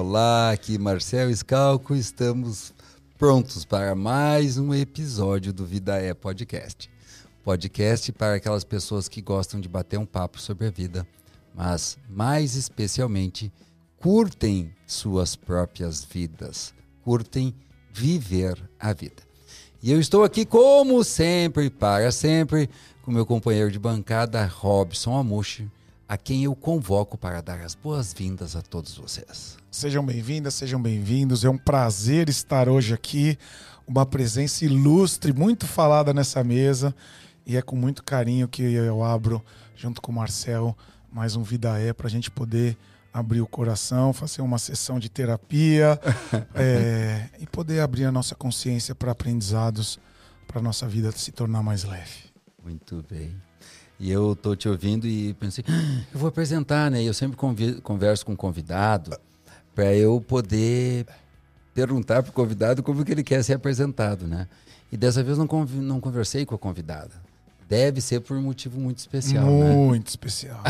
Olá, aqui Marcel Scalco, estamos prontos para mais um episódio do Vida é Podcast. Podcast para aquelas pessoas que gostam de bater um papo sobre a vida, mas mais especialmente curtem suas próprias vidas, curtem viver a vida. E eu estou aqui, como sempre, para sempre, com meu companheiro de bancada, Robson Amushi, a quem eu convoco para dar as boas-vindas a todos vocês. Sejam bem-vindas, sejam bem-vindos. É um prazer estar hoje aqui. Uma presença ilustre, muito falada nessa mesa. E é com muito carinho que eu abro, junto com o Marcel, mais um Vida É, para a gente poder abrir o coração, fazer uma sessão de terapia é, e poder abrir a nossa consciência para aprendizados, para a nossa vida se tornar mais leve. Muito bem. E eu tô te ouvindo e pensei, ah, eu vou apresentar, né? Eu sempre converso com o convidado para eu poder perguntar para o convidado como que ele quer ser apresentado, né? E dessa vez não, não conversei com a convidada. Deve ser por um motivo muito especial. Né? Muito né? especial.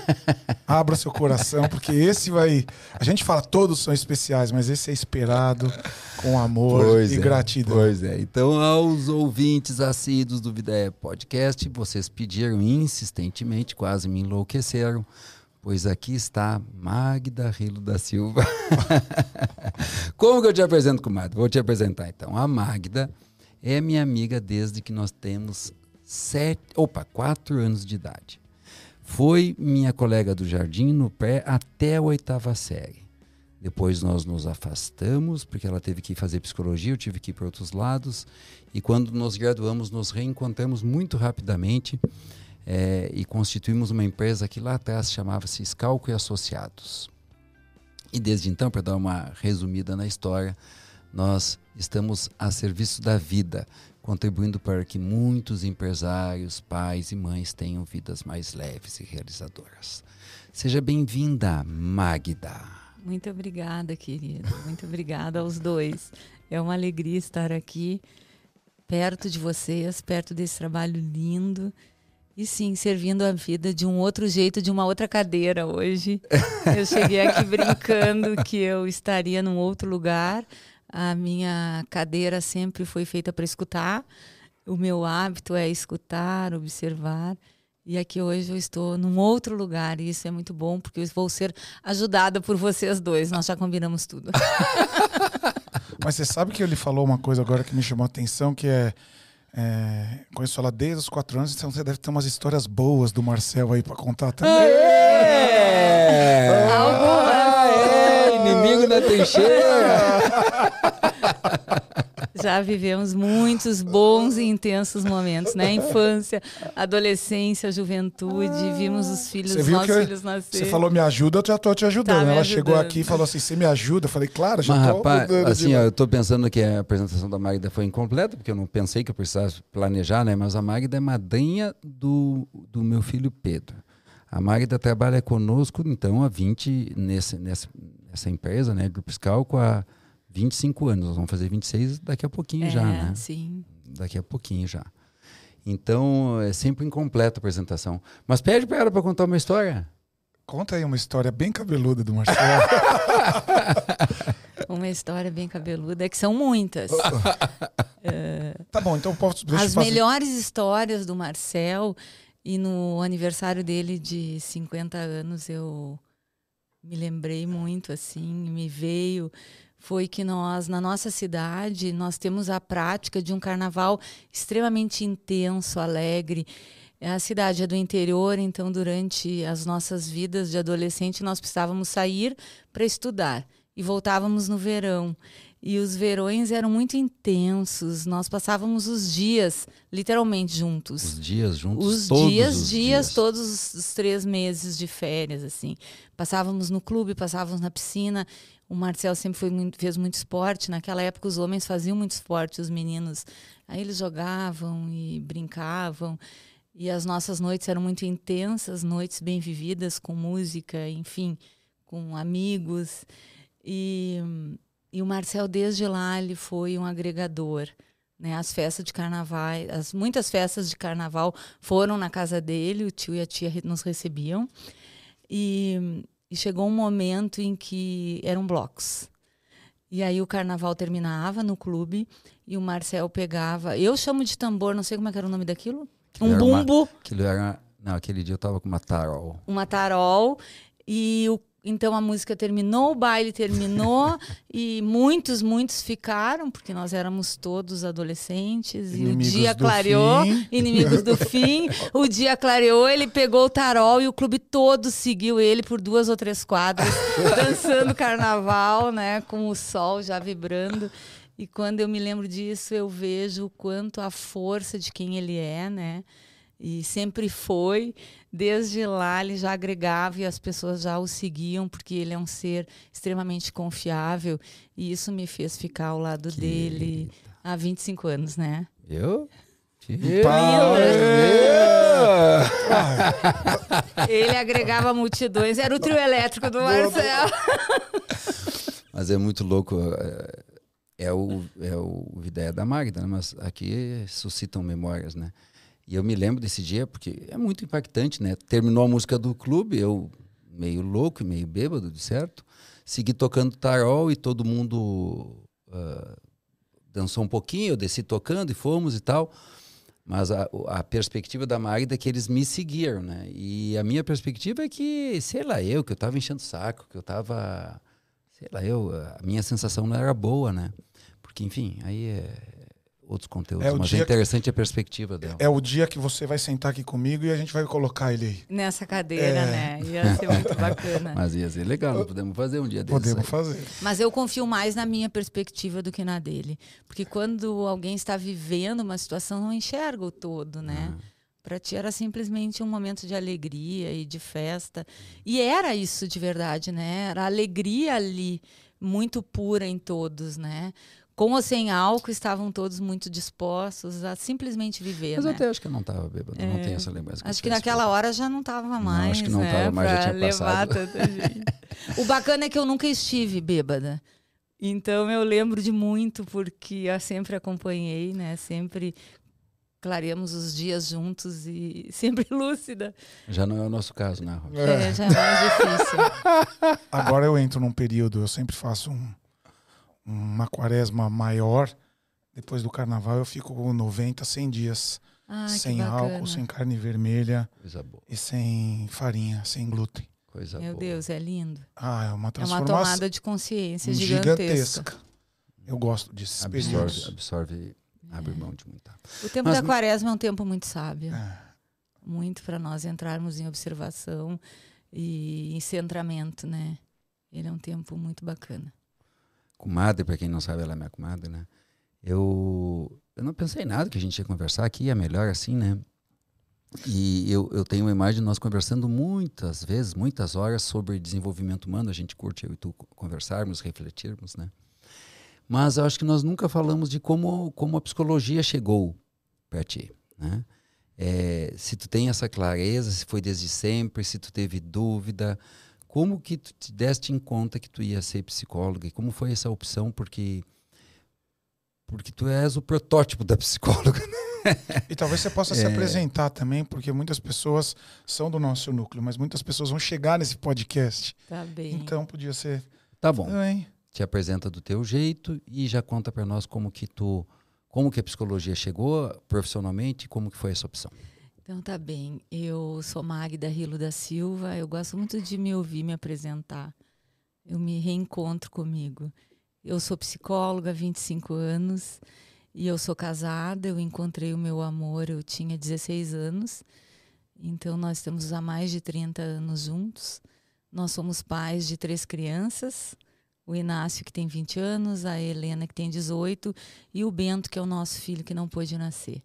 Abra seu coração, porque esse vai. A gente fala todos são especiais, mas esse é esperado com amor pois e é, gratidão. Pois é. Então, aos ouvintes assíduos do Vida Podcast, vocês pediram insistentemente, quase me enlouqueceram. Pois aqui está Magda Rilo da Silva. Como que eu te apresento, comadre? Vou te apresentar então. A Magda é minha amiga desde que nós temos sete, opa, quatro anos de idade. Foi minha colega do jardim no pré até a oitava série. Depois nós nos afastamos, porque ela teve que fazer psicologia, eu tive que ir para outros lados. E quando nos graduamos, nos reencontramos muito rapidamente é, e constituímos uma empresa que lá atrás chamava-se Scalco e Associados. E desde então, para dar uma resumida na história, nós estamos a serviço da vida, contribuindo para que muitos empresários, pais e mães tenham vidas mais leves e realizadoras. Seja bem-vinda, Magda. Muito obrigada, querida. Muito obrigada aos dois. É uma alegria estar aqui, perto de vocês, perto desse trabalho lindo. E sim, servindo a vida de um outro jeito, de uma outra cadeira hoje. Eu cheguei aqui brincando que eu estaria num outro lugar, a minha cadeira sempre foi feita para escutar. O meu hábito é escutar, observar. E aqui hoje eu estou num outro lugar e isso é muito bom porque eu vou ser ajudada por vocês dois. Nós já combinamos tudo. Mas você sabe que ele falou uma coisa agora que me chamou a atenção, que é, é conheço ela desde os quatro anos, então você deve ter umas histórias boas do Marcel aí para contar também. É! Ah, é! Inimigo na trincheira! Já vivemos muitos bons e intensos momentos, né? Infância, adolescência, juventude, ah, vimos os filhos, os nossos filhos nascer. Você falou me ajuda, eu já tô te ajudando. Tá Ela ajudando. chegou aqui e falou assim: você me ajuda? Eu falei, claro, já Mas, tô rapaz, assim, ó, eu tô pensando que a apresentação da Magda foi incompleta, porque eu não pensei que eu precisasse planejar, né? Mas a Magda é madrinha do, do meu filho Pedro. A Magda trabalha conosco, então, há 20, nesse, nessa, nessa empresa, né? Grupo Scalco, há 25 anos. Nós vamos fazer 26 daqui a pouquinho é, já, né? Sim. Daqui a pouquinho já. Então, é sempre incompleta a apresentação. Mas pede para ela para contar uma história. Conta aí uma história bem cabeluda do Marcelo. uma história bem cabeluda, é que são muitas. é... Tá bom, então posso. As fazer... melhores histórias do Marcel, e no aniversário dele de 50 anos eu me lembrei muito, assim, me veio foi que nós, na nossa cidade, nós temos a prática de um carnaval extremamente intenso, alegre. A cidade é do interior, então durante as nossas vidas de adolescente nós precisávamos sair para estudar e voltávamos no verão. E os verões eram muito intensos. Nós passávamos os dias, literalmente, juntos. Os dias juntos? Os todos dias, os dias, dias, todos os três meses de férias, assim. Passávamos no clube, passávamos na piscina. O Marcel sempre foi muito, fez muito esporte. Naquela época, os homens faziam muito esporte, os meninos. Aí eles jogavam e brincavam. E as nossas noites eram muito intensas, noites bem vividas, com música, enfim, com amigos. E e o Marcel, desde lá, ele foi um agregador. Né? As festas de carnaval, as, muitas festas de carnaval foram na casa dele, o tio e a tia nos recebiam. E, e chegou um momento em que eram blocos. E aí o carnaval terminava no clube e o Marcel pegava. Eu chamo de tambor, não sei como é era o nome daquilo. Um Era uma- bumbo, Aquilo era. Não, aquele dia eu tava com uma tarol. uma tarol. E o, então a música terminou, o baile terminou. e muitos, muitos ficaram, porque nós éramos todos adolescentes. Inimigos e o dia clareou, fim. inimigos do fim. O dia clareou, ele pegou o tarol e o clube todo seguiu ele por duas ou três quadras, dançando carnaval, né? Com o sol já vibrando. E quando eu me lembro disso, eu vejo o quanto a força de quem ele é, né? E sempre foi. Desde lá ele já agregava e as pessoas já o seguiam, porque ele é um ser extremamente confiável. E isso me fez ficar ao lado dele há 25 anos, né? Eu? Ele agregava multidões, era o trio elétrico do Marcelo. Mas é muito louco. é- É o, é o ideia da Magda, né? mas aqui suscitam memórias, né? E eu me lembro desse dia porque é muito impactante, né? Terminou a música do clube, eu meio louco e meio bêbado, de certo. Segui tocando tarol e todo mundo ah, dançou um pouquinho, eu desci tocando e fomos e tal. Mas a, a perspectiva da Magda é que eles me seguiram, né? E a minha perspectiva é que, sei lá, eu, que eu tava enchendo o saco, que eu tava. Sei lá, eu. A minha sensação não era boa, né? Porque, enfim, aí é outros conteúdos. É o mas dia é que- interessante a perspectiva dela. É o dia que você vai sentar aqui comigo e a gente vai colocar ele aí. Nessa cadeira, É. né? Ia ser muito bacana. Mas ia ser legal, podemos fazer um dia desses. Podemos aí. fazer. Mas eu confio mais na minha perspectiva do que na dele. Porque quando alguém está vivendo uma situação, não enxerga o todo, né? Para ti era simplesmente um momento de alegria e de festa. E era isso de verdade, né? Era a alegria ali, muito pura em todos, né? Com ou sem álcool, estavam todos muito dispostos a simplesmente viver, Mas né? eu até acho que eu não estava bêbado, eu não tenho essa lembrança. Acho que naquela hora já não estava mais. acho que não né, tava mais, já tinha levar passado. tanta gente. o bacana é que eu nunca estive bêbada. Então eu lembro de muito, porque eu sempre acompanhei, né? Sempre clareamos os dias juntos e sempre lúcida. Já não é o nosso caso, né, Rob? É, já é mais difícil. Agora eu entro num período, eu sempre faço um- uma quaresma maior. Depois do carnaval eu fico com 90, 100 dias Ah, que sem álcool, sem carne vermelha Coisa boa, e sem farinha, sem glúten. coisa Meu boa. Deus, é lindo. Ah, é uma É uma transformação tomada de consciência gigantesca. Eu gosto desses Absorve, absorve, abre mão de muita. O tempo Mas- da quaresma é um tempo muito sábio. É. muito para nós entrarmos em observação e em centramento, né? Ele é um tempo muito bacana. Comadre, para quem não sabe, ela é minha comadre, né? Eu, eu não pensei em nada que a gente ia conversar aqui, é melhor assim, né? E eu, eu tenho uma imagem de nós conversando muitas vezes, muitas horas sobre desenvolvimento humano. A gente curte eu e tu conversarmos, refletirmos, né? Mas eu acho que nós nunca falamos de como, como a psicologia chegou para ti, né? É, se tu tem essa clareza, se foi desde sempre, se tu teve dúvida, como que tu te deste em conta que tu ia ser psicóloga e como foi essa opção? Porque porque tu és o protótipo da psicóloga. E talvez você possa se É. apresentar também, porque muitas pessoas são do nosso núcleo, mas muitas pessoas vão chegar nesse podcast. Tá bem. Então podia ser. Tá bom. Também. Te apresenta do teu jeito e já conta para nós como que tu como que a psicologia chegou profissionalmente e como que foi essa opção. Então tá bem. Eu sou Magda Rilo da Silva. Eu gosto muito de me ouvir me apresentar. Eu me reencontro comigo. Eu sou psicóloga há 25 anos e eu sou casada. Eu encontrei o meu amor, eu tinha 16 anos. Então nós estamos há mais de 30 anos juntos. Nós somos pais de três crianças. O Inácio, que tem 20 anos, a Helena, que tem 18, e o Bento, que é o nosso filho que não pôde nascer.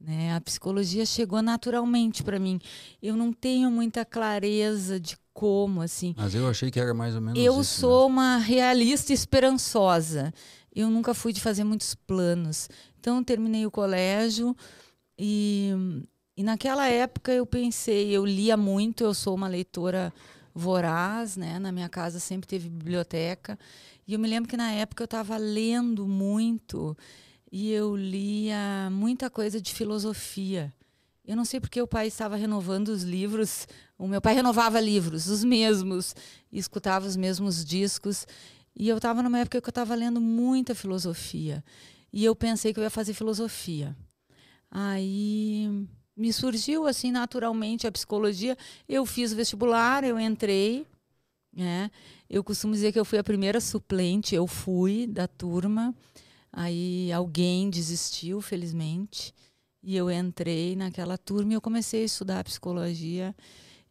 Né? A psicologia chegou naturalmente para mim. Eu não tenho muita clareza de como, assim. Mas eu achei que era mais ou menos Eu isso, sou uma realista esperançosa. Eu nunca fui de fazer muitos planos. Então, terminei o colégio e, e naquela época eu pensei, eu lia muito, eu sou uma leitora voraz, né? Na minha casa sempre teve biblioteca. E eu me lembro que na época eu estava lendo muito e eu lia muita coisa de filosofia. Eu não sei porque o pai estava renovando os livros. O meu pai renovava livros, os mesmos, escutava os mesmos discos. E eu estava numa época que eu estava lendo muita filosofia. E eu pensei que eu ia fazer filosofia. Aí me surgiu assim naturalmente a psicologia. Eu fiz o vestibular, eu entrei. Né? Eu costumo dizer que eu fui a primeira suplente, eu fui da turma. Aí alguém desistiu, felizmente. E eu entrei naquela turma e eu comecei a estudar psicologia.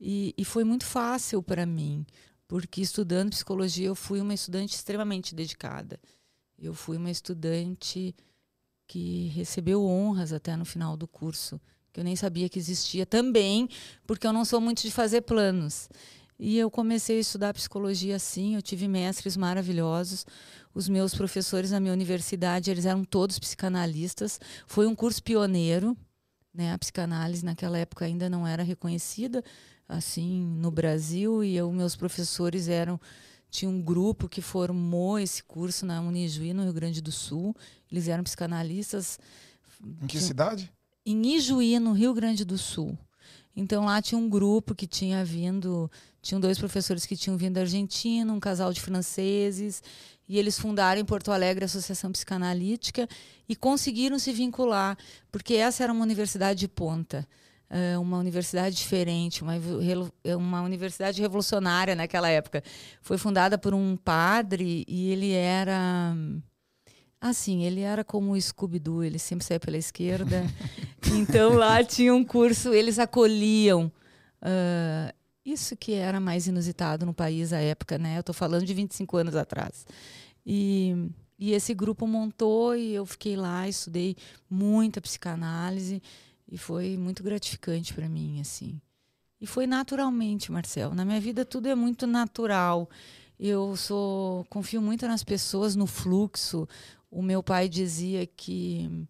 E, e foi muito fácil para mim, porque estudando psicologia eu fui uma estudante extremamente dedicada. Eu fui uma estudante que recebeu honras até no final do curso, que eu nem sabia que existia também, porque eu não sou muito de fazer planos. E eu comecei a estudar psicologia assim, eu tive mestres maravilhosos. Os meus professores na minha universidade, eles eram todos psicanalistas. Foi um curso pioneiro, né? A psicanálise naquela época ainda não era reconhecida assim no Brasil e eu, meus professores eram tinha um grupo que formou esse curso na Unijuí, no Rio Grande do Sul. Eles eram psicanalistas. Em que cidade? Em Ijuí, no Rio Grande do Sul. Então lá tinha um grupo que tinha vindo, tinham dois professores que tinham vindo da Argentina, um casal de franceses, e eles fundaram em Porto Alegre a Associação Psicanalítica e conseguiram se vincular, porque essa era uma universidade de ponta. Uh, uma universidade diferente, uma, uma universidade revolucionária naquela época. Foi fundada por um padre e ele era Assim, ele era como o Scooby-Doo, ele sempre saía pela esquerda. então lá tinha um curso, eles acolhiam. Uh, isso que era mais inusitado no país à época, né? Eu estou falando de 25 anos atrás. E, e esse grupo montou e eu fiquei lá, estudei muita psicanálise e foi muito gratificante para mim, assim. E foi naturalmente, Marcel. Na minha vida tudo é muito natural. Eu sou confio muito nas pessoas, no fluxo. O meu pai dizia que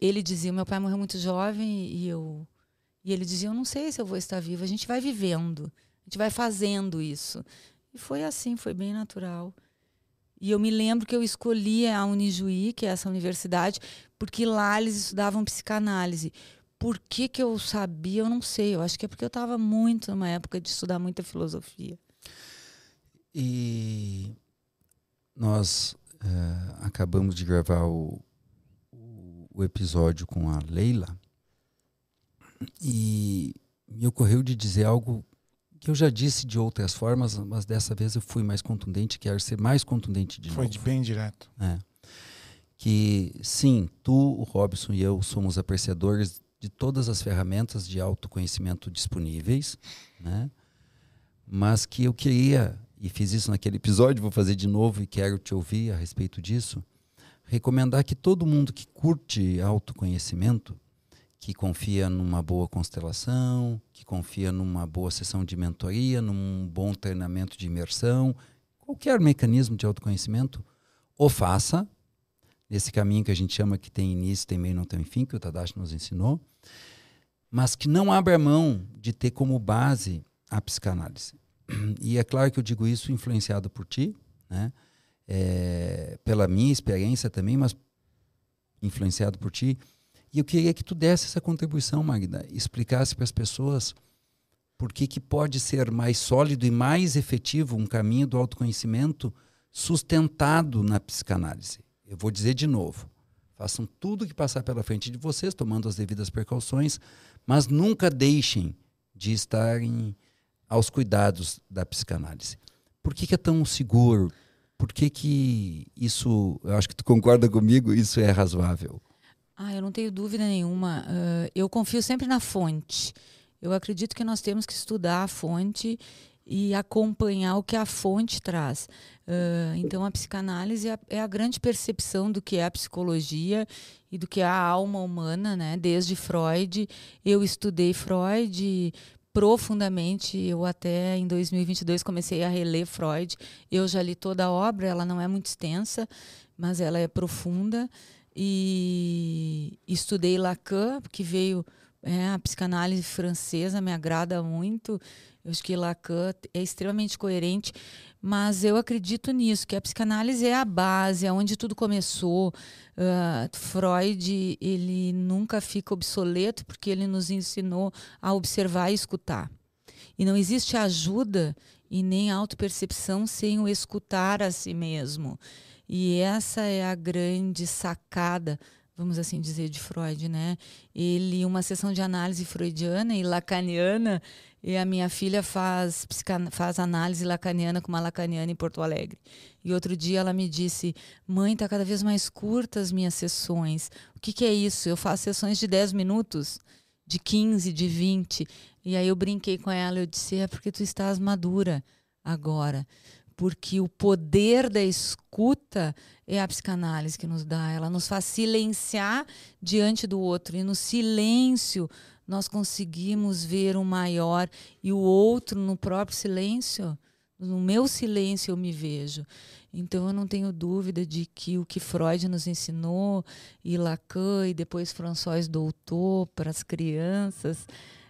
ele dizia, meu pai morreu muito jovem e eu e ele dizia, eu não sei se eu vou estar vivo. A gente vai vivendo, a gente vai fazendo isso. E foi assim, foi bem natural. E eu me lembro que eu escolhi a Unijuí, que é essa universidade, porque lá eles estudavam psicanálise. Por que, que eu sabia? Eu não sei. Eu acho que é porque eu estava muito numa época de estudar muita filosofia. E nós uh, acabamos de gravar o, o, o, episódio com a Leila e me ocorreu de dizer algo que eu já disse de outras formas, mas dessa vez eu fui mais contundente, quero ser mais contundente de Foi novo. Foi bem direto. É. Que sim, tu, o Robson e eu somos apreciadores de todas as ferramentas de autoconhecimento disponíveis, né? mas que eu queria e fiz isso naquele episódio, vou fazer de novo e quero te ouvir a respeito disso. Recomendar que todo mundo que curte autoconhecimento, que confia numa boa constelação, que confia numa boa sessão de mentoria, num bom treinamento de imersão, qualquer mecanismo de autoconhecimento, o faça nesse caminho que a gente chama que tem início, tem meio, não tem fim, que o Tadashi nos ensinou, mas que não abra mão de ter como base a psicanálise. E é claro que eu digo isso influenciado por ti, né? É, pela minha experiência também, mas influenciado por ti. E eu queria que tu desse essa contribuição, Magda, explicasse para as pessoas por que, que pode ser mais sólido e mais efetivo um caminho do autoconhecimento sustentado na psicanálise. Eu vou dizer de novo: façam tudo que passar pela frente de vocês, tomando as devidas precauções, mas nunca deixem de estar em aos cuidados da psicanálise. Por que, que é tão seguro? Por que, que isso, eu acho que tu concorda comigo, isso é razoável? Ah, eu não tenho dúvida nenhuma. Uh, eu confio sempre na fonte. Eu acredito que nós temos que estudar a fonte e acompanhar o que a fonte traz. Uh, então, a psicanálise é a, é a, grande percepção do que é a psicologia e do que é a alma humana, né? Desde Freud, eu estudei Freud profundamente. Eu até em 2022 comecei a reler Freud. Eu já li toda a obra, ela não é muito extensa, mas ela é profunda. E estudei Lacan, que veio é, a psicanálise francesa, me agrada muito. Eu acho que Lacan é extremamente coerente, mas eu acredito nisso, que a psicanálise é a base, é onde tudo começou. Uh, Freud, ele nunca fica obsoleto porque ele nos ensinou a observar e escutar. E não existe ajuda e nem autopercepção sem o escutar a si mesmo. E essa é a grande sacada vamos assim dizer, de Freud, né? Ele, uma sessão de análise freudiana e lacaniana, e a minha filha faz, faz análise lacaniana com uma lacaniana em Porto Alegre. E outro dia ela me disse: Mãe, está cada vez mais curtas as minhas sessões. O que, que é isso? Eu faço sessões de 10 minutos, de 15, de 20. E aí eu brinquei com ela, eu disse: É porque tu estás madura agora porque o poder da escuta é a psicanálise que nos dá. Ela nos faz silenciar diante do outro e no silêncio nós conseguimos ver o maior e o outro no próprio silêncio. No meu silêncio eu me vejo. Então eu não tenho dúvida de que o que Freud nos ensinou e Lacan e depois François doutor para as crianças,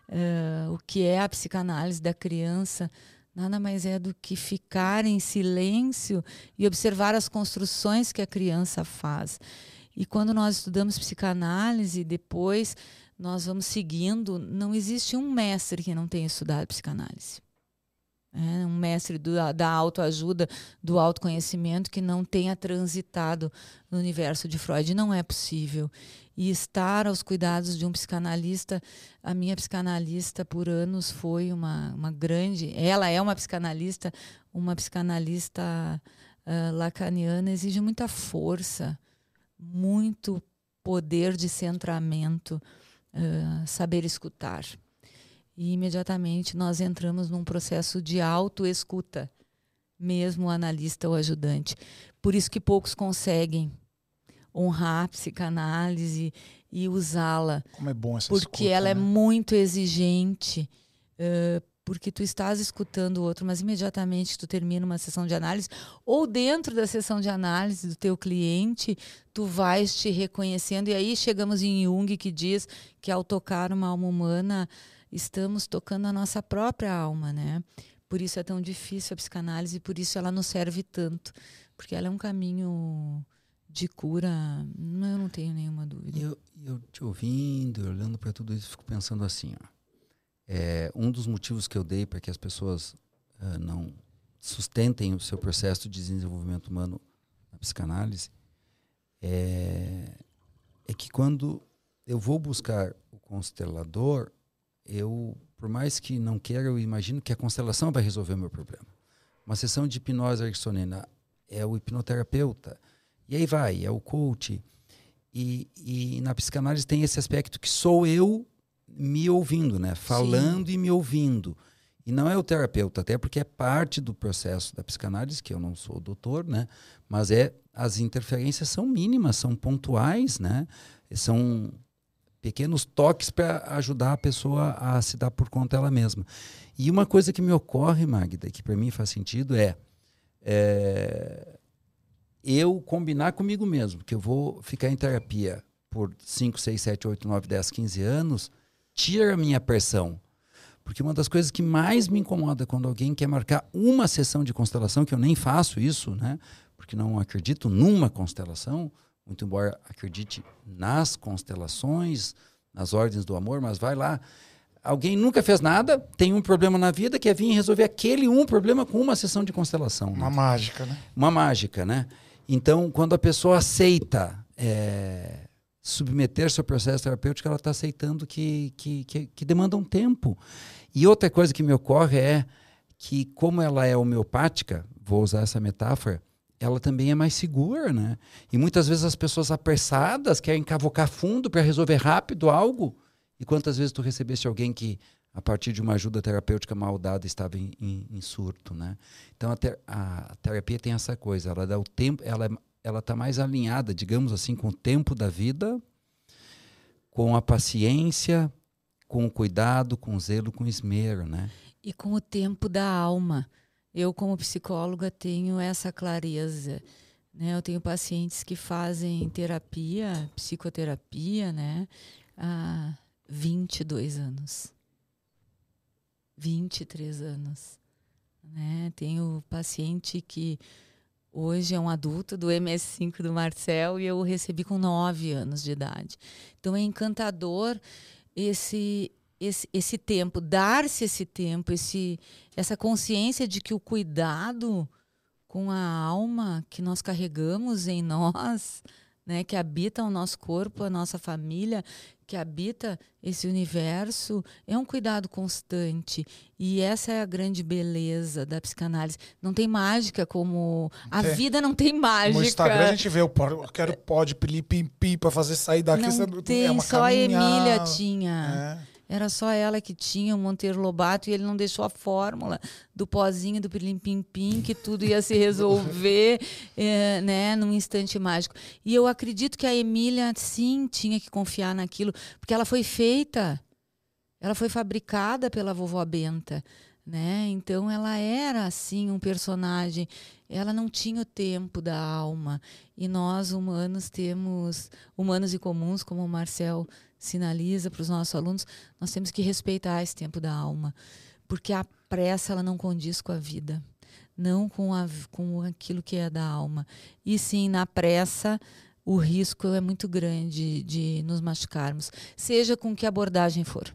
uh, o que é a psicanálise da criança nada mais é do que ficar em silêncio e observar as construções que a criança faz. E quando nós estudamos psicanálise, depois nós vamos seguindo, não existe um mestre que não tenha estudado psicanálise. É, um mestre do, da autoajuda, do autoconhecimento que não tenha transitado no universo de Freud. Não é possível e estar aos cuidados de um psicanalista. A minha psicanalista por anos foi uma, uma grande. Ela é uma psicanalista, uma psicanalista uh, lacaniana, exige muita força, muito poder de centramento, uh, saber escutar. E imediatamente nós entramos num processo de autoescuta, mesmo o analista ou ajudante. Por isso que poucos conseguem honrar a psicanálise e usá-la. Como é bom essa Porque escuta, ela né? é muito exigente. Uh, porque tu estás escutando o outro, mas imediatamente tu termina uma sessão de análise ou dentro da sessão de análise do teu cliente, tu vais te reconhecendo e aí chegamos em Jung que diz que ao tocar uma alma humana, estamos tocando a nossa própria alma, né? Por isso é tão difícil a psicanálise, por isso ela nos serve tanto, porque ela é um caminho de cura, eu não tenho nenhuma dúvida. Eu, eu te ouvindo, olhando para tudo isso, fico pensando assim, ó. É, um dos motivos que eu dei para que as pessoas uh, não sustentem o seu processo de desenvolvimento humano na psicanálise é, é que quando eu vou buscar o constelador, eu, por mais que não queira, eu imagino que a constelação vai resolver o meu problema. Uma sessão de hipnose ericksoniana é o hipnoterapeuta e aí vai, é o coach. E, e na psicanálise tem esse aspecto que sou eu me ouvindo, né? Falando Sim. e me ouvindo. E não é o terapeuta, até porque é parte do processo da psicanálise, que eu não sou doutor, né? Mas é as interferências são mínimas, são pontuais, né? São pequenos toques para ajudar a pessoa a se dar por conta ela mesma. E uma coisa que me ocorre, Magda, que para mim faz sentido é, é eu combinar comigo mesmo que eu vou ficar em terapia por 5, 6, 7, 8, 9, 10, 15 anos, tira a minha pressão. Porque uma das coisas que mais me incomoda quando alguém quer marcar uma sessão de constelação, que eu nem faço isso, né? Porque não acredito numa constelação, muito embora acredite nas constelações, nas ordens do amor, mas vai lá. Alguém nunca fez nada, tem um problema na vida, quer vir resolver aquele um problema com uma sessão de constelação. Uma né? mágica, né? Uma mágica, né? Então, quando a pessoa aceita é, submeter seu processo terapêutico, ela está aceitando que, que, que, que, demanda um tempo. E outra coisa que me ocorre é que, como ela é homeopática, vou usar essa metáfora, ela também é mais segura, né? E muitas vezes as pessoas apressadas querem cavocar fundo para resolver rápido algo. E quantas vezes tu recebeste alguém que a partir de uma ajuda terapêutica mal dada, estava em, em, em surto, né? Então a, ter, a, terapia tem essa coisa, ela dá o tempo, ela ela está mais alinhada, digamos assim, com o tempo da vida, com a paciência, com o cuidado, com o zelo, com o esmero, né? E com o tempo da alma. Eu, como psicóloga, tenho essa clareza. Né? Eu tenho pacientes que fazem terapia, psicoterapia, né? há 22 anos. 23 anos. Né? Tenho paciente que hoje é um adulto do MS5 do Marcel e eu o recebi com 9 anos de idade. Então é encantador esse esse, esse tempo, dar-se esse tempo, esse, essa consciência de que o cuidado com a alma que nós carregamos em nós, né, que habita o nosso corpo, a nossa família, que habita esse universo, é um cuidado constante. E essa é a grande beleza da psicanálise. Não tem mágica como. A é. vida não tem mágica. No Instagram a gente vê, eu quero pode pim para fazer sair daqui. Não é tem, é só a Emília tinha. É. Era só ela que tinha o Monteiro Lobato e ele não deixou a fórmula do pozinho do pilim pim pim que tudo ia se resolver é, né, num instante mágico. E eu acredito que a Emília sim tinha que confiar naquilo, porque ela foi feita, ela foi fabricada pela vovó Benta. Né? Então ela era assim um personagem, ela não tinha o tempo da alma e nós humanos temos humanos e comuns como o Marcel sinaliza para os nossos alunos, nós temos que respeitar esse tempo da alma, porque a pressa ela não condiz com a vida, não com, a, com aquilo que é da alma. E sim, na pressa, o risco é muito grande de nos machucarmos, seja com que abordagem for.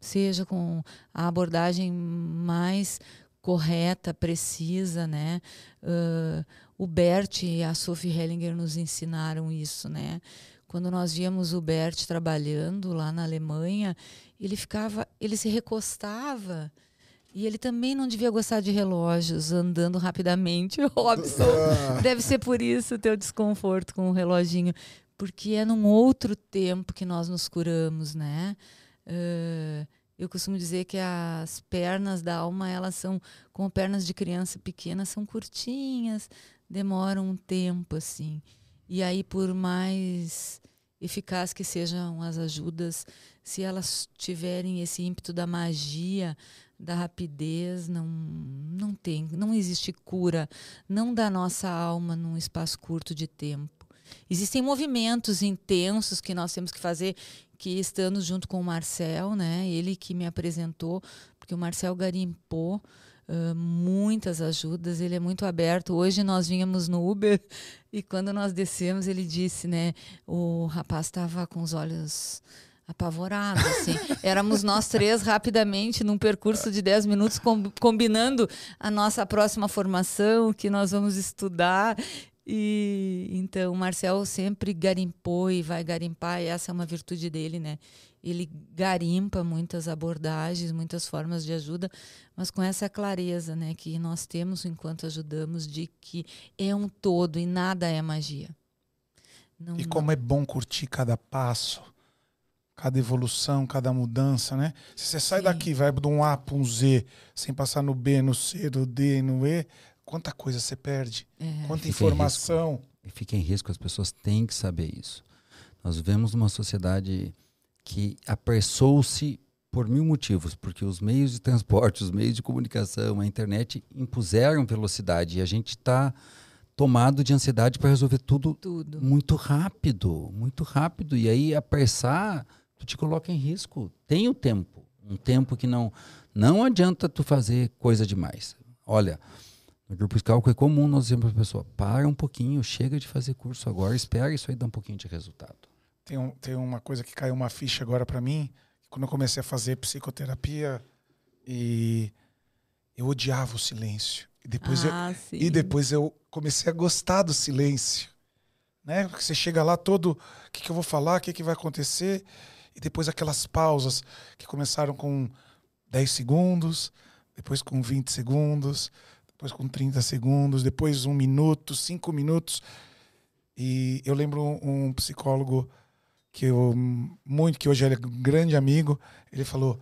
Seja com a abordagem mais correta, precisa, né? Uh, o Bert e a Sophie Hellinger nos ensinaram isso, né? Quando nós víamos o Bert trabalhando lá na Alemanha, ele ficava, ele se recostava. E ele também não devia gostar de relógios andando rapidamente, Robson. Ah. Deve ser por isso o teu desconforto com o reloginho, porque é num outro tempo que nós nos curamos, né? Uh, eu costumo dizer que as pernas da alma, elas são como pernas de criança pequena, são curtinhas, demoram um tempo assim. E aí, por mais eficaz que sejam as ajudas, se elas tiverem esse ímpeto da magia, da rapidez, não, não tem, não existe cura, não da nossa alma num espaço curto de tempo. Existem movimentos intensos que nós temos que fazer, que estando junto com o Marcel, né? Ele que me apresentou, porque o Marcel garimpou uh, muitas ajudas, ele é muito aberto. Hoje nós vínhamos no Uber e quando nós descemos, ele disse, né? O rapaz estava com os olhos apavorados, assim. Éramos nós três rapidamente num percurso de 10 minutos com, combinando a nossa próxima formação, que nós vamos estudar. E então o Marcel sempre garimpou e vai garimpar, e essa é uma virtude dele, né? Ele garimpa muitas abordagens, muitas formas de ajuda, mas com essa clareza, né, que nós temos enquanto ajudamos de que é um todo e nada é magia. Não, e como é bom curtir cada passo, cada evolução, cada mudança, né? Se você sai Sim. daqui, vai de um A para um Z, sem passar no B, no C, no D, no E, quanta coisa você perde, é. quanta fica informação. E fica em risco, as pessoas têm que saber isso. Nós vivemos numa sociedade que apressou-se por mil motivos, porque os meios de transporte, os meios de comunicação, a internet impuseram velocidade e a gente está tomado de ansiedade para resolver tudo, tudo, muito rápido, muito rápido. E aí apressar, tu te coloca em risco. Tem o tempo, um tempo que não não adianta tu fazer coisa demais. Olha, no grupo cálculo é comum nós dizemos para a pessoa, para um pouquinho, chega de fazer curso agora, espera isso aí dar um pouquinho de resultado. Tem, um, tem uma coisa que caiu uma ficha agora para mim, quando eu comecei a fazer psicoterapia e eu odiava o silêncio. E depois, ah, eu, e depois eu comecei a gostar do silêncio. Né? Porque você chega lá todo, o que, que eu vou falar, o que, que vai acontecer? E depois aquelas pausas que começaram com 10 segundos, depois com 20 segundos, depois com 30 segundos, depois um minuto, cinco minutos. E eu lembro um psicólogo que eu muito que hoje ele é um grande amigo, ele falou: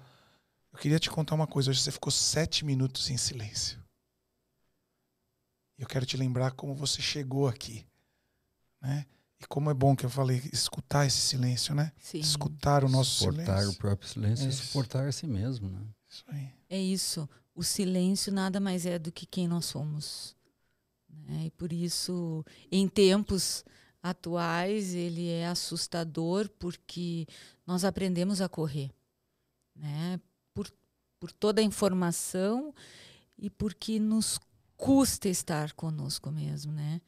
"Eu queria te contar uma coisa. Hoje você ficou sete minutos em silêncio. E eu quero te lembrar como você chegou aqui, né? E como é bom que eu falei escutar esse silêncio, né? Sim. Escutar o nosso suportar silêncio. Suportar o próprio silêncio é. e suportar a si mesmo, né? Isso aí. É isso. O silêncio nada mais é do que quem nós somos. Né? E por isso, em tempos atuais, ele é assustador porque nós aprendemos a correr, né? Por por toda a informação e porque nos custa estar conosco mesmo, né?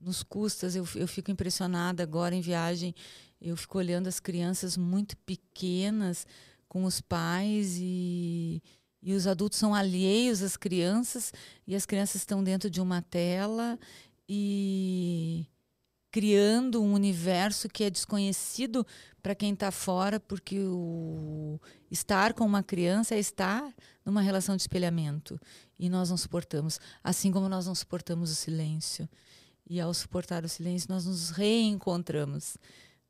Nos custas, eu, eu fico impressionada agora em viagem, eu fico olhando as crianças muito pequenas com os pais e, e os adultos são alheios às crianças e as crianças estão dentro de uma tela e criando um universo que é desconhecido para quem está fora, porque o estar com uma criança é estar numa relação de espelhamento. E nós não suportamos, assim como nós não suportamos o silêncio. E ao suportar o silêncio, nós nos reencontramos.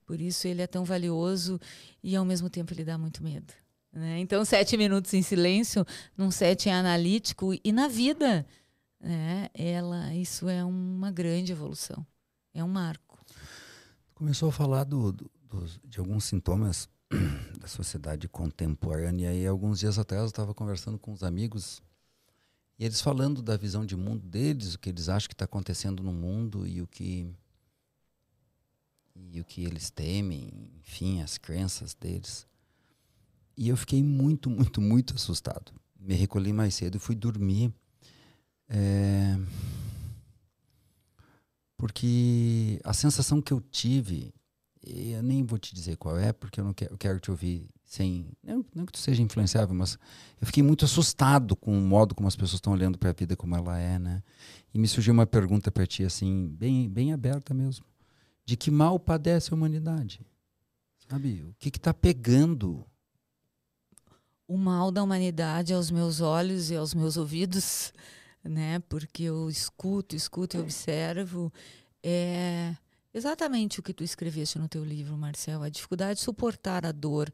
Por isso ele é tão valioso e ao mesmo tempo ele dá muito medo. Né? Então, sete minutos em silêncio, num set analítico e na vida, né? Ela, isso é uma grande evolução. É um marco. Começou a falar do, do, de alguns sintomas da sociedade contemporânea e alguns dias atrás eu estava conversando com os amigos e eles falando da visão de mundo deles, o que eles acham que está acontecendo no mundo e o que e o que eles temem, enfim, as crenças deles. E eu fiquei muito, muito, muito assustado. Me recolhi mais cedo e fui dormir. É porque a sensação que eu tive, eu nem vou te dizer qual é, porque eu não quero, eu quero te ouvir sem. Não, não que tu seja influenciável, mas eu fiquei muito assustado com o modo como as pessoas estão olhando para a vida como ela é, né? E me surgiu uma pergunta para ti, assim, bem, bem aberta mesmo: de que mal padece a humanidade? Sabe? O que está pegando? O mal da humanidade aos meus olhos e aos meus ouvidos né? Porque eu escuto, escuto e observo. É exatamente o que tu escreveste no teu livro, Marcel, a dificuldade de suportar a dor.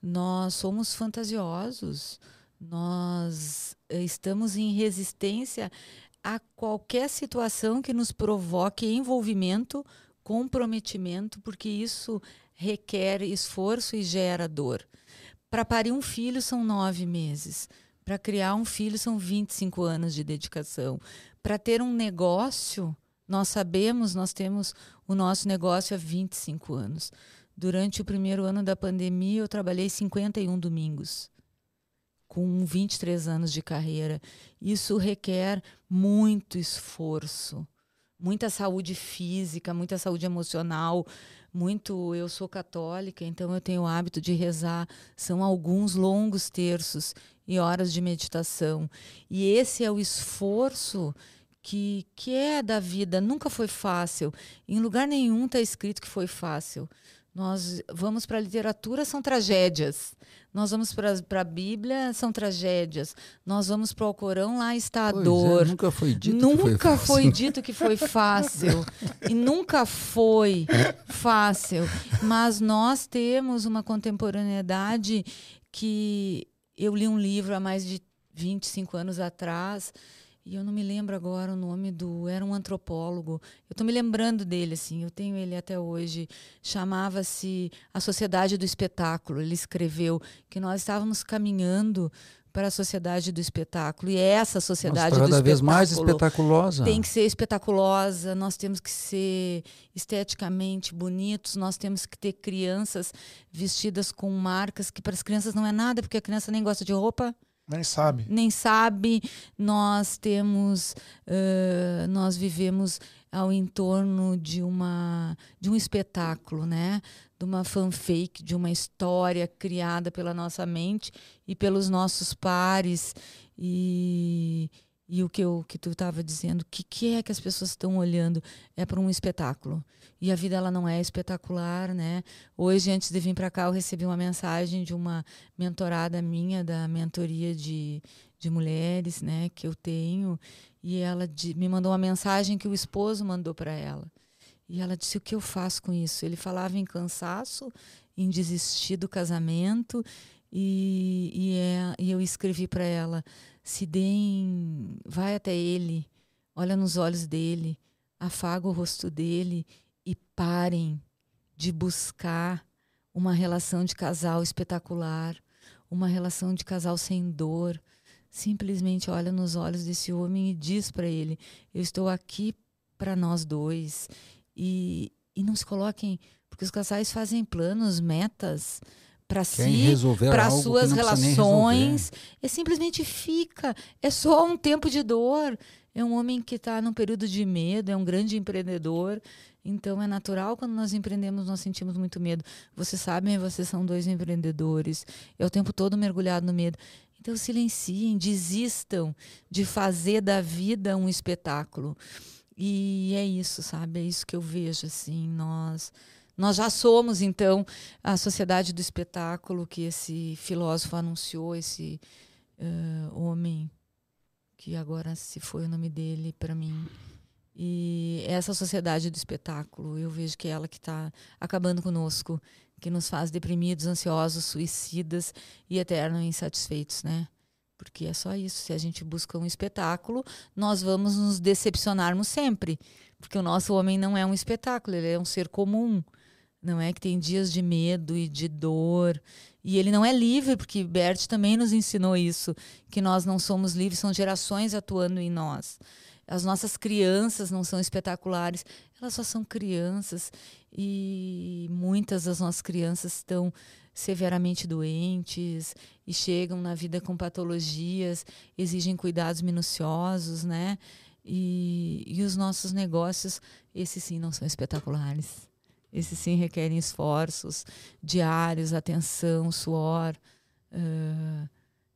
Nós somos fantasiosos, nós eh, estamos em resistência a qualquer situação que nos provoque envolvimento, comprometimento, porque isso requer esforço e gera dor. Para parir um filho são nove meses. Para criar um filho são 25 anos de dedicação. Para ter um negócio, nós sabemos, nós temos o nosso negócio há 25 anos. Durante o primeiro ano da pandemia, eu trabalhei 51 domingos, com 23 anos de carreira. Isso requer muito esforço, muita saúde física, muita saúde emocional, muito. Eu sou católica, então eu tenho o hábito de rezar. São alguns longos terços e horas de meditação. E esse é o esforço que, que é da vida. Nunca foi fácil. Em lugar nenhum está escrito que foi fácil. Nós vamos para a literatura, são tragédias. Nós vamos para a Bíblia, são tragédias. Nós vamos para o Corão, lá está a pois é, dor. É, nunca foi dito nunca que foi fácil. foi dito que foi fácil. e nunca foi fácil. Mas nós temos uma contemporaneidade que eu li um livro há mais de 25 anos atrás e eu não me lembro agora o nome do. Era um antropólogo. Eu estou me lembrando dele, assim, eu tenho ele até hoje. Chamava-se A Sociedade do Espetáculo. Ele escreveu que nós estávamos caminhando para a sociedade do espetáculo. E essa sociedade Nossa, cada vez mais espetaculosa. Tem que ser espetaculosa, nós temos que ser esteticamente bonitos, nós temos que ter crianças vestidas com marcas que para as crianças não é nada, porque a criança nem gosta de roupa. Nem sabe. Nem sabe. Nós temos, uh, nós vivemos ao entorno de uma de um espetáculo, né? De uma fanfake, de uma história criada pela nossa mente e pelos nossos pares e e o que, eu, que tu estava dizendo, o que, que é que as pessoas estão olhando? É para um espetáculo. E a vida ela não é espetacular, né? Hoje, antes de vir para cá, eu recebi uma mensagem de uma mentorada minha, da mentoria de, de mulheres, né? Que eu tenho. E ela de, me mandou uma mensagem que o esposo mandou para ela. E ela disse: O que eu faço com isso? Ele falava em cansaço, em desistir do casamento. E, e, é, e eu escrevi para ela se deem, vai até ele, olha nos olhos dele, afaga o rosto dele e parem de buscar uma relação de casal espetacular, uma relação de casal sem dor. Simplesmente olha nos olhos desse homem e diz para ele: Eu estou aqui para nós dois. E, e não se coloquem, porque os casais fazem planos, metas, para si, para suas relações. É simplesmente fica. É só um tempo de dor. É um homem que está num período de medo, é um grande empreendedor. Então é natural quando nós empreendemos, nós sentimos muito medo. Vocês sabem, vocês são dois empreendedores. É o tempo todo mergulhado no medo. Então silenciem, desistam de fazer da vida um espetáculo. E é isso, sabe? É isso que eu vejo assim, nós nós já somos então a sociedade do espetáculo que esse filósofo anunciou, esse uh, homem que agora se foi o nome dele para mim. E essa sociedade do espetáculo, eu vejo que é ela que está acabando conosco, que nos faz deprimidos, ansiosos, suicidas e eternos insatisfeitos, né? Porque é só isso. Se a gente busca um espetáculo, nós vamos nos decepcionarmos sempre. Porque o nosso homem não é um espetáculo, ele é um ser comum. Não é que tem dias de medo e de dor. E ele não é livre, porque Bert também nos ensinou isso, que nós não somos livres, são gerações atuando em nós. As nossas crianças não são espetaculares, elas só são crianças e muitas das nossas crianças estão severamente doentes e chegam na vida com patologias, exigem cuidados minuciosos, né? E, e os nossos negócios, esses sim não são espetaculares. Esses sim requerem esforços diários, atenção, suor. Uh,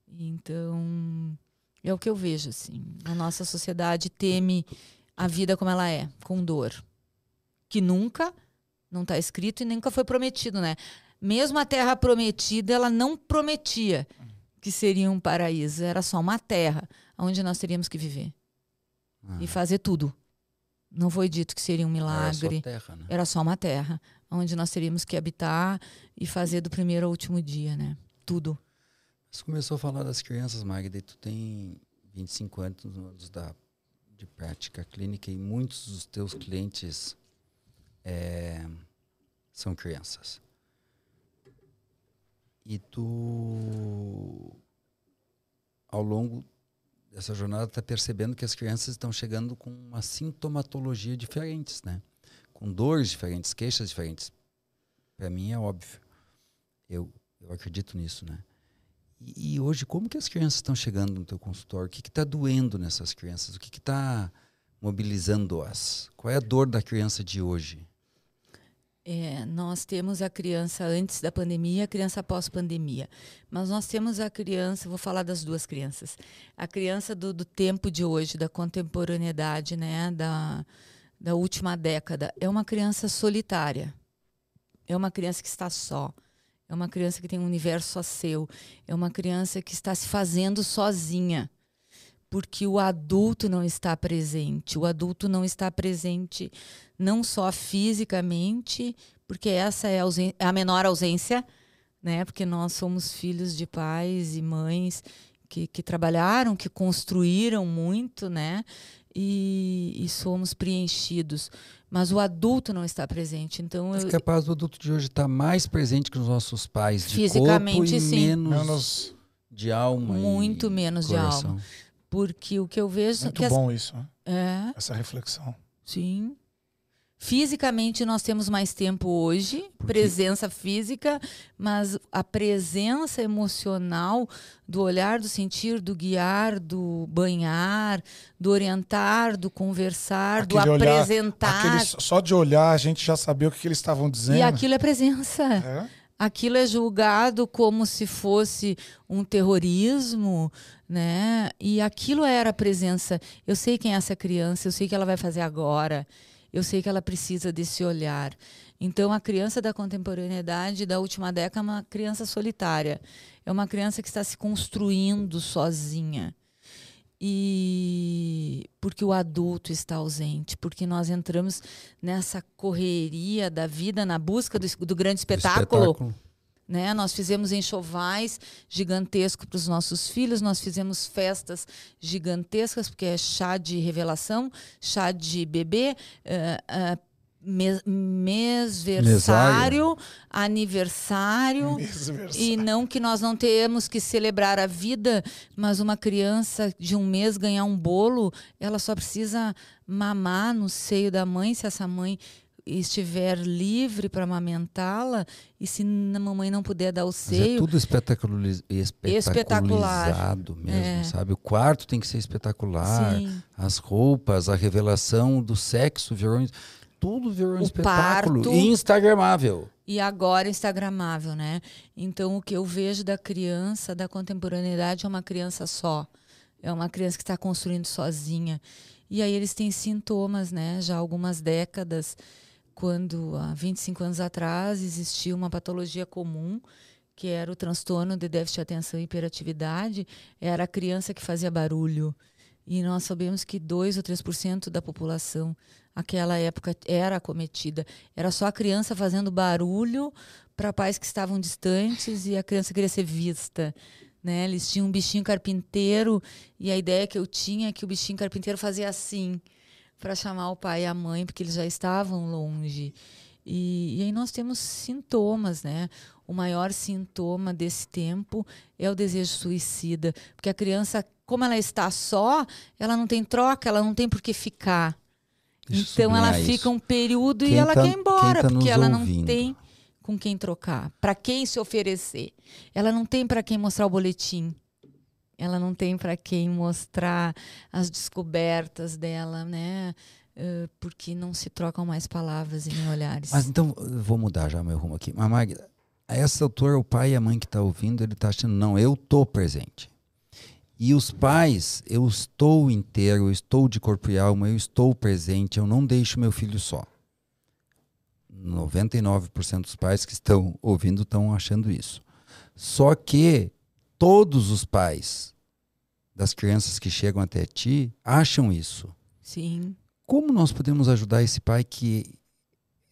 então, é o que eu vejo, assim. A nossa sociedade teme a vida como ela é, com dor. Que nunca não está escrito e nunca foi prometido, né? Mesmo a terra prometida, ela não prometia que seria um paraíso. Era só uma terra onde nós teríamos que viver. E fazer tudo. Não foi dito que seria um milagre. Era só, terra, né? Era só uma terra onde nós teríamos que habitar e fazer do primeiro ao último dia, né? Tudo. Você começou a falar das crianças, Magda, e tu tem 25 anos da, de prática clínica e muitos dos teus clientes é, são crianças. E tu, ao longo dessa jornada, está percebendo que as crianças estão chegando com uma sintomatologia diferentes, né? Com dores diferentes, queixas diferentes. Para mim é óbvio. Eu, eu acredito nisso, né? E, e, hoje, como que as crianças estão chegando no teu consultório? O que está doendo nessas crianças? O que está mobilizando-as? Qual é a dor da criança de hoje? É, nós temos a criança antes da pandemia, a criança pós-pandemia. Mas nós temos a criança, vou falar das duas crianças. A criança do, do tempo de hoje, da contemporaneidade, né, da, da última década, é uma criança solitária. É uma criança que está só. É uma criança que tem um universo só seu. É uma criança que está se fazendo sozinha porque o adulto não está presente. O adulto não está presente não só fisicamente, porque essa é a, é a menor ausência, né? Porque nós somos filhos de pais e mães que, que trabalharam, que construíram muito, né? E, e, somos preenchidos. Mas o adulto não está presente. Então é capaz do adulto de hoje estar mais presente que os nossos pais, de fisicamente corpo e sim. menos, menos de alma. Muito menos coração. de alma. Porque o que eu vejo. Muito que bom as... isso, né? É. Essa reflexão. Sim. Fisicamente nós temos mais tempo hoje, presença física, mas a presença emocional do olhar, do sentir, do guiar, do banhar, do orientar, do conversar, aquele do olhar, apresentar. só de olhar a gente já sabia o que, que eles estavam dizendo. E aquilo é presença. É? Aquilo é julgado como se fosse um terrorismo, né? E aquilo era a presença. Eu sei quem é essa criança, eu sei que ela vai fazer agora, eu sei que ela precisa desse olhar. Então, a criança da contemporaneidade da última década é uma criança solitária. É uma criança que está se construindo sozinha. E porque o adulto está ausente, porque nós entramos nessa correria da vida na busca do, do grande espetáculo. Né? Nós fizemos enxovais gigantescos para os nossos filhos, nós fizemos festas gigantescas, porque é chá de revelação, chá de bebê, uh, uh, mes mesversário, aniversário. E não que nós não temos que celebrar a vida, mas uma criança de um mês ganhar um bolo, ela só precisa mamar no seio da mãe, se essa mãe estiver livre para amamentá-la e se a mamãe não puder dar o seio. Mas é tudo espetaculariz, espetacularizado mesmo, é. sabe? O quarto tem que ser espetacular, Sim. as roupas, a revelação do sexo virou tudo virou um o espetáculo parto, instagramável. E agora instagramável, né? Então o que eu vejo da criança da contemporaneidade é uma criança só. É uma criança que está construindo sozinha. E aí eles têm sintomas, né? Já há algumas décadas, quando há 25 anos atrás existia uma patologia comum, que era o transtorno de déficit de atenção e hiperatividade, era a criança que fazia barulho. E nós sabemos que 2 ou 3% da população aquela época era acometida. Era só a criança fazendo barulho para pais que estavam distantes e a criança queria ser vista. Né? Eles tinham um bichinho carpinteiro e a ideia que eu tinha é que o bichinho carpinteiro fazia assim para chamar o pai e a mãe, porque eles já estavam longe. E, e, aí nós temos sintomas, né? O maior sintoma desse tempo é o desejo suicida, porque a criança, como ela está só, ela não tem troca, ela não tem por que ficar. Deixa então ela fica isso. um período quem e ela tá, quer ir embora, tá porque ela ouvindo. não tem com quem trocar, para quem se oferecer. Ela não tem para quem mostrar o boletim. Ela não tem para quem mostrar as descobertas dela, né? Uh, porque não se trocam mais palavras e nem olhares. Mas então, vou mudar já meu rumo aqui. Mas Magda, a essa altura, o pai e a mãe que está ouvindo, ele está achando, não, eu tô presente. E os pais, eu estou inteiro, eu estou de corpo e alma, eu estou presente, eu não deixo meu filho só. 99% dos pais que estão ouvindo estão achando isso. Só que todos os pais das crianças que chegam até ti acham isso. Sim. Como nós podemos ajudar esse pai que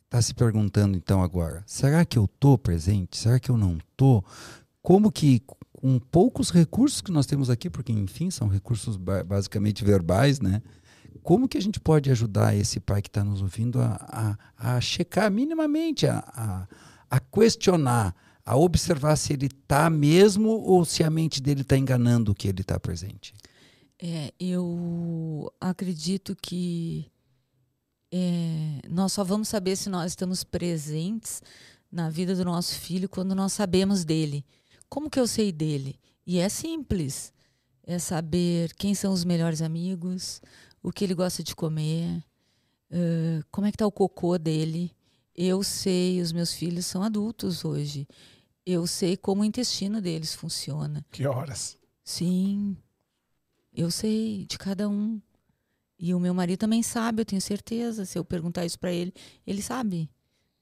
está se perguntando então agora, será que eu estou presente? Será que eu não estou? Como que com poucos recursos que nós temos aqui, porque enfim são recursos basicamente verbais, né? Como que a gente pode ajudar esse pai que está nos ouvindo a, a, a checar minimamente, a, a, a, questionar, a observar se ele está mesmo ou se a mente dele está enganando que ele está presente? É, eu acredito que é, nós só vamos saber se nós estamos presentes na vida do nosso filho quando nós sabemos dele. Como que eu sei dele? E é simples. É saber quem são os melhores amigos, o que ele gosta de comer, uh, como é que tá o cocô dele. Eu sei, os meus filhos são adultos hoje. Eu sei como o intestino deles funciona. Que horas? Sim. Eu sei de cada um. E o meu marido também sabe, eu tenho certeza. Se eu perguntar isso para ele, ele sabe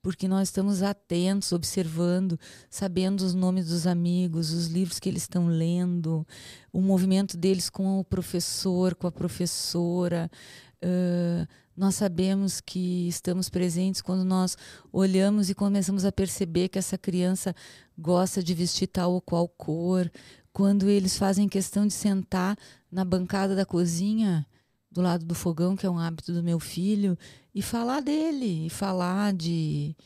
porque nós estamos atentos, observando, sabendo os nomes dos amigos, os livros que eles estão lendo, o movimento deles com o professor, com a professora. Uh, nós sabemos que estamos presentes quando nós olhamos e começamos a perceber que essa criança gosta de vestir tal ou qual cor, quando eles fazem questão de sentar na bancada da cozinha do lado do fogão, que é um hábito do meu filho, e falar dele, e falar de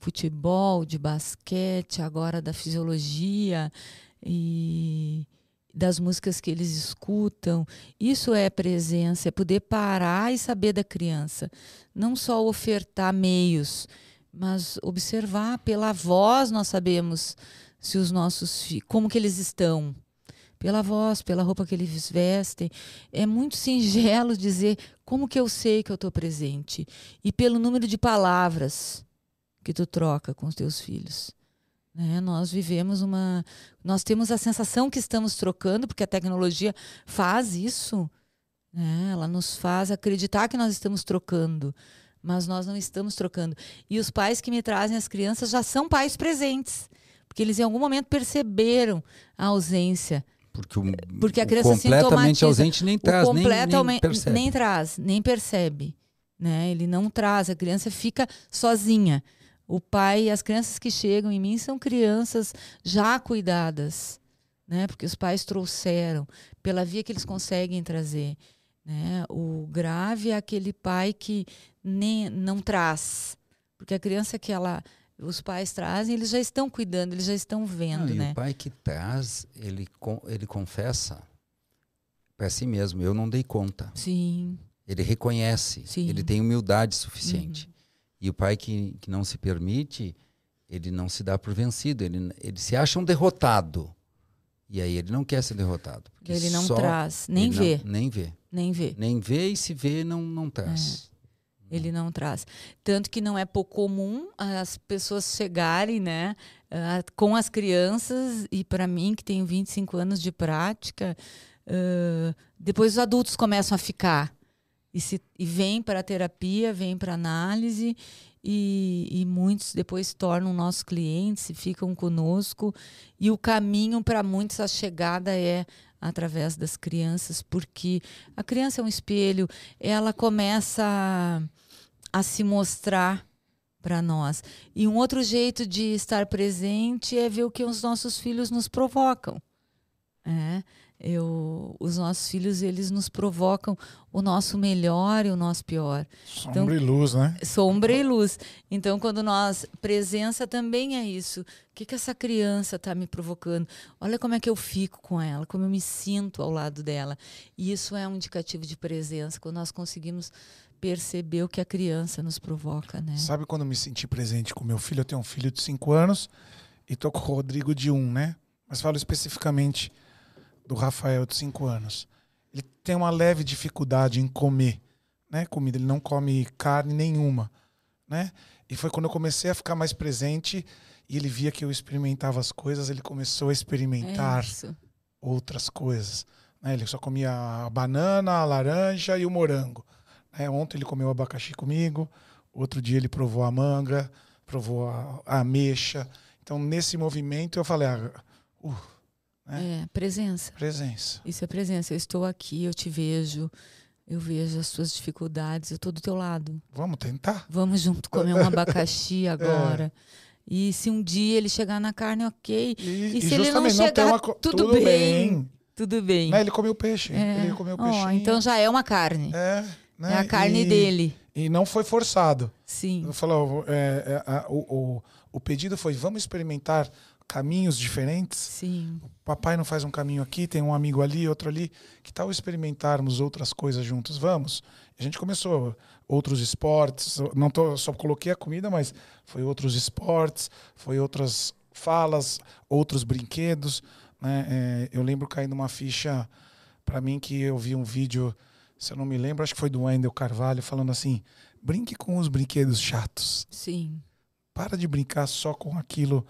futebol, de basquete, agora da fisiologia e das músicas que eles escutam. Isso é presença, é poder parar e saber da criança. Não só ofertar meios, mas observar pela voz nós sabemos se os nossos como que eles estão pela voz, pela roupa que eles vestem. É muito singelo dizer como que eu sei que eu estou presente. E pelo número de palavras que tu troca com os teus filhos. Né? Nós vivemos uma. Nós temos a sensação que estamos trocando, porque a tecnologia faz isso. Né? Ela nos faz acreditar que nós estamos trocando, mas nós não estamos trocando. E os pais que me trazem as crianças já são pais presentes, porque eles em algum momento perceberam a ausência porque, o, Porque a criança o completamente ausente nem traz, nem, nem percebe. Nem traz, nem percebe. Né? Ele não traz, a criança fica sozinha. O pai e as crianças que chegam em mim são crianças já cuidadas, né? porque os pais trouxeram, pela via que eles conseguem trazer. Né? O grave é aquele pai que nem, não traz, porque a criança que ela os pais trazem, eles já estão cuidando, eles já estão vendo, não, né? E o pai que traz, ele, ele confessa para si mesmo, eu não dei conta. Sim. Ele reconhece, Sim. ele tem humildade suficiente. Uhum. E o pai que, que não se permite, ele não se dá por vencido, ele, ele se acha um derrotado. E aí ele não quer ser derrotado. Ele não traz, nem vê. Não, nem vê. Nem vê. Nem vê e se vê, não, não traz. É. Ele não traz. Tanto que não é pouco comum as pessoas chegarem, né, uh, com as crianças, e para mim, que tenho 25 anos de prática, uh, depois os adultos começam a ficar. E, se, e vêm para a terapia, vêm para análise, e, e, muitos depois se tornam nossos clientes e ficam conosco. E o caminho para muitos, a chegada é através das crianças, porque a criança é um espelho, ela começa a, a se mostrar para nós. E um outro jeito de estar presente é ver o que os nossos filhos nos provocam. É eu, os nossos filhos eles nos provocam o nosso melhor e o nosso pior. Sombra então, e luz, né? Sombra e luz. Então, quando nós presença também é isso. O que que essa criança está me provocando? Olha como é que eu fico com ela, como eu me sinto ao lado dela. E isso é um indicativo de presença quando nós conseguimos perceber o que a criança nos provoca, né? Sabe quando eu me senti presente com meu filho? Eu tenho um filho de 5 anos e tô com o Rodrigo de 1, um, né? Mas falo especificamente do Rafael de 5 anos. Ele tem uma leve dificuldade em comer, né? Comida, ele não come carne nenhuma, né? E foi quando eu comecei a ficar mais presente e ele via que eu experimentava as coisas, ele começou a experimentar é outras coisas. Né? Ele só comia a banana, a laranja e o morango. Né? Ontem ele comeu abacaxi comigo, outro dia ele provou a manga, provou a, a ameixa. Então, nesse movimento, eu falei, ah, uh, né? É, presença. Presença. Isso é presença. Eu estou aqui, eu te vejo, eu vejo as suas dificuldades, eu estou do teu lado. Vamos tentar? Vamos junto comer um abacaxi é. agora. É. E se um dia ele chegar na carne, ok. E, e, e se ele não chegar, não uma... tudo, tudo bem. bem. Tudo bem. Né? Ele comeu peixe. É. Ele comeu oh, então já é uma carne. É. Né? É a carne e, dele. E não foi forçado. Sim. Eu falou, é, é, o, o, o pedido foi: vamos experimentar caminhos diferentes. Sim. O papai não faz um caminho aqui, tem um amigo ali, outro ali. Que tal experimentarmos outras coisas juntos? Vamos. A gente começou outros esportes, não tô, só coloquei a comida, mas foi outros esportes, foi outras falas, outros brinquedos. Né? É, eu lembro caindo uma ficha para mim que eu vi um vídeo, se eu não me lembro, acho que foi do Wendel Carvalho, falando assim: brinque com os brinquedos chatos. Sim. Para de brincar só com aquilo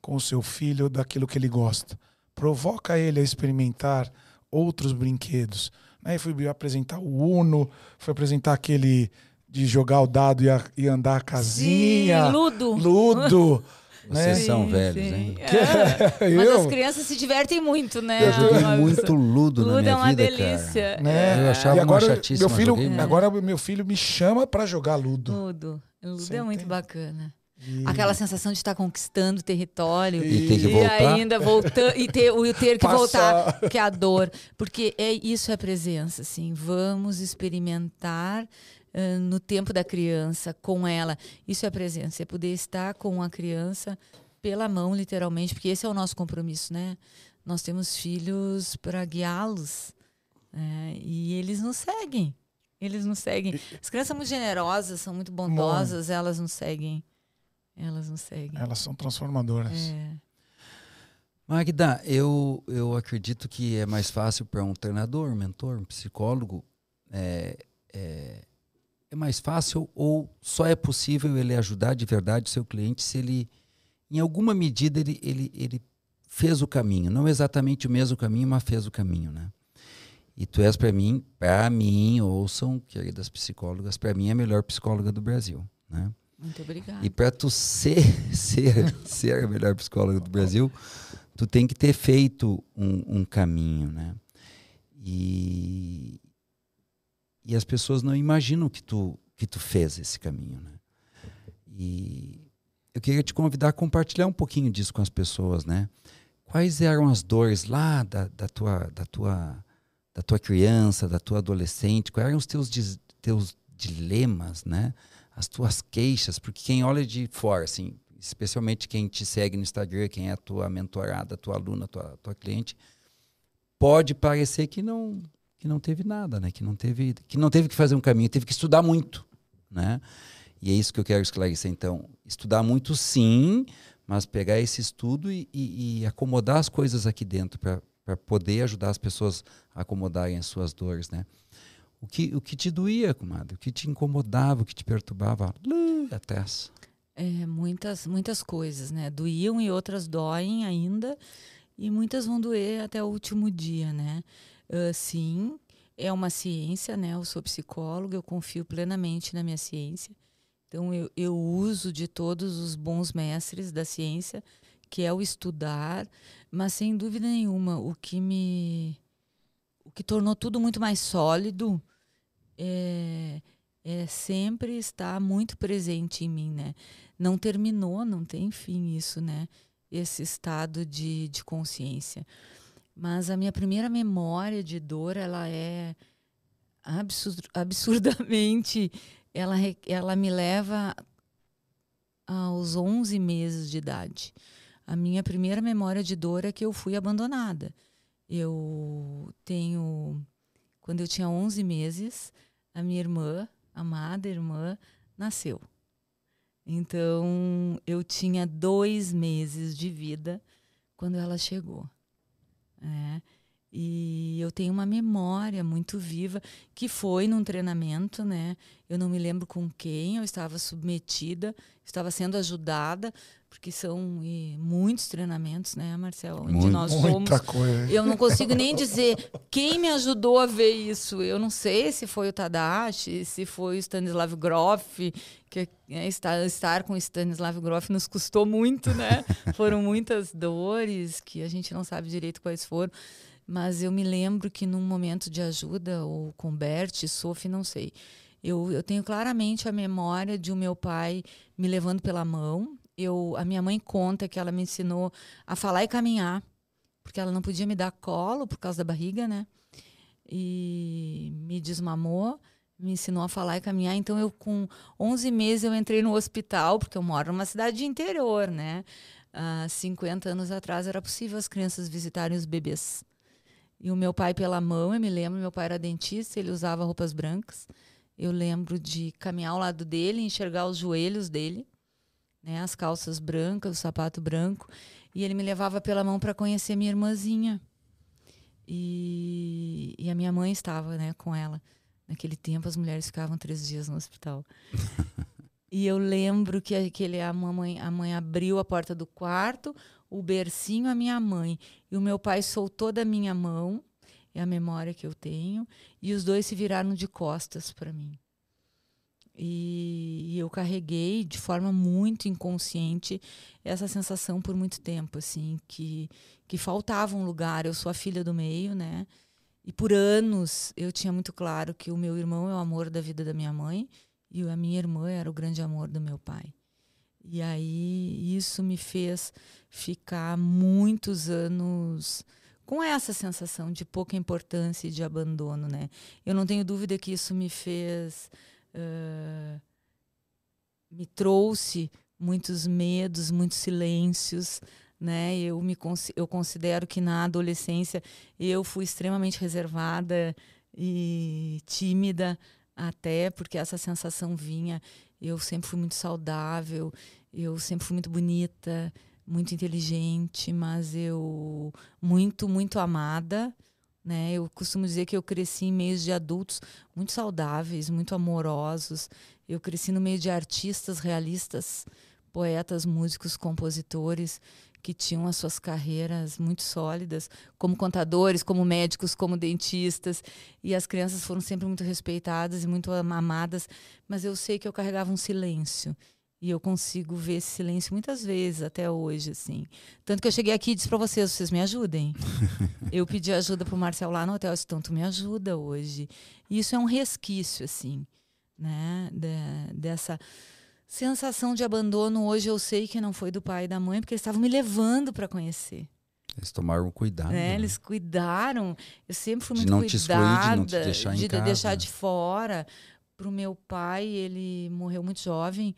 com o seu filho daquilo que ele gosta. Provoca ele a experimentar outros brinquedos. Né? Fui apresentar o Uno, fui apresentar aquele de jogar o dado e, a, e andar a casinha. Sim, ludo. Ludo. Vocês né? são velhos, sim. hein? É. Mas as crianças se divertem muito, né? Eu joguei muito ludo, ludo na minha é uma vida, delícia. Cara. Né? Eu achava e agora, uma chatice, meu filho, Agora meu filho me chama para jogar ludo. Ludo. Ludo é muito bacana. E... Aquela sensação de estar conquistando território e, ter que voltar. e ainda voltar e ter, o ter que voltar, que é a dor, porque é isso é presença, assim. Vamos experimentar uh, no tempo da criança com ela. Isso é presença, é poder estar com a criança pela mão, literalmente, porque esse é o nosso compromisso, né? Nós temos filhos para guiá-los é, e eles nos seguem. Eles nos seguem. As crianças são muito generosas, são muito bondosas, elas nos seguem. Elas não seguem. Elas são transformadoras. É. Magda, eu, eu acredito que é mais fácil para um treinador, um mentor, um psicólogo. É, é, é, mais fácil ou só é possível ele ajudar de verdade o seu cliente se ele, em alguma medida, ele, ele, ele fez o caminho. Não exatamente o mesmo caminho, mas fez o caminho, né? E tu és para mim, para mim, ouçam, queridas psicólogas, para mim é a melhor psicóloga do Brasil, né? Muito obrigada. E para tu ser, ser, ser a melhor psicóloga do Brasil, tu tem que ter feito um, um caminho, né? E, e as pessoas não imaginam que tu, que tu fez esse caminho, né? E eu queria te convidar a compartilhar um pouquinho disso com as pessoas, né? Quais eram as dores lá da, da, tua, da, tua, da tua criança, da tua adolescente? Quais eram os teus, teus dilemas, né? as tuas queixas, porque quem olha de fora, assim, especialmente quem te segue no Instagram, quem é a tua mentorada, a tua aluna, a tua, tua cliente, pode parecer que não que não teve nada, né? Que não teve que não teve que fazer um caminho, teve que estudar muito, né? E é isso que eu quero esclarecer. Então, estudar muito sim, mas pegar esse estudo e, e, e acomodar as coisas aqui dentro para poder ajudar as pessoas a acomodarem as suas dores, né? O que, o que te doía, comadre? O que te incomodava, o que te perturbava? Até essa. É, muitas, muitas coisas, né? Doíam e outras doem ainda. E muitas vão doer até o último dia, né? Uh, sim, é uma ciência, né? Eu sou psicóloga, eu confio plenamente na minha ciência. Então, eu, eu uso de todos os bons mestres da ciência, que é o estudar, mas sem dúvida nenhuma, o que me. O que tornou tudo muito mais sólido é, é sempre estar muito presente em mim, né? Não terminou, não tem fim isso, né? Esse estado de, de consciência. Mas a minha primeira memória de dor, ela é absurd, absurdamente ela, ela me leva aos 11 meses de idade. A minha primeira memória de dor é que eu fui abandonada. Eu tenho. Quando eu tinha 11 meses, a minha irmã, amada irmã, nasceu. Então, eu tinha dois meses de vida quando ela chegou. É. E eu tenho uma memória muito viva que foi num treinamento, né? Eu não me lembro com quem, eu estava submetida, estava sendo ajudada, porque são muitos treinamentos, né, Marcelo? Onde Muito, nós fomos. Coisa. Eu não consigo nem dizer quem me ajudou a ver isso. Eu não sei se foi o Tadashi, se foi o Stanislav Grof, que é, estar, estar com o Stanislav Grof nos custou muito, né? foram muitas dores que a gente não sabe direito quais foram. Mas eu me lembro que num momento de ajuda, ou com Bert, Sophie, não sei, eu, eu tenho claramente a memória de o meu pai me levando pela mão. Eu, a minha mãe conta que ela me ensinou a falar e caminhar, porque ela não podia me dar colo por causa da barriga, né? E me desmamou, me ensinou a falar e caminhar. Então, eu com 11 meses, eu entrei no hospital, porque eu moro numa cidade de interior, né? Há 50 anos atrás era possível as crianças visitarem os bebês. E o meu pai pela mão, eu me lembro, meu pai era dentista, ele usava roupas brancas. Eu lembro de caminhar ao lado dele, enxergar os joelhos dele, né, as calças brancas, o sapato branco, e ele me levava pela mão para conhecer minha irmãzinha. E, e, a minha mãe estava, né, com ela. Naquele tempo as mulheres ficavam três dias no hospital. e eu lembro que aquele a mamãe, a mãe abriu a porta do quarto, o bercinho a minha mãe e o meu pai soltou da minha mão, é a memória que eu tenho, e os dois se viraram de costas para mim. E, e, eu carreguei de forma muito inconsciente essa sensação por muito tempo, assim, que, que faltava um lugar. Eu sou a filha do meio, né? E por anos eu tinha muito claro que o meu irmão é o amor da vida da minha mãe e a minha irmã era o grande amor do meu pai. E aí isso me fez ficar muitos anos com essa sensação de pouca importância e de abandono, né? Eu não tenho dúvida que isso me fez, uh, me trouxe muitos medos, muitos silêncios, né? Eu me eu considero que na adolescência eu fui extremamente reservada e tímida até porque essa sensação vinha eu sempre fui muito saudável, eu sempre fui muito bonita, muito inteligente, mas eu muito, muito amada. Né? Eu costumo dizer que eu cresci em meios de adultos muito saudáveis, muito amorosos. Eu cresci no meio de artistas realistas, poetas, músicos, compositores que tinham as suas carreiras muito sólidas, como contadores, como médicos, como dentistas, e as crianças foram sempre muito respeitadas e muito amadas, mas eu sei que eu carregava um silêncio. E eu consigo ver esse silêncio muitas vezes até hoje, assim. Tanto que eu cheguei aqui e disse para vocês, vocês me ajudem. eu pedi ajuda pro Marcel lá no hotel, eu disse, então tu me ajuda hoje. E isso é um resquício, assim, né? De, dessa sensação de abandono hoje eu sei que não foi do pai e da mãe, porque eles estavam me levando para conhecer. Eles tomaram cuidado. É, né? Eles cuidaram. Eu sempre fui de muito cuidada, de, não deixar, de deixar de fora. Para o meu pai, ele morreu muito jovem,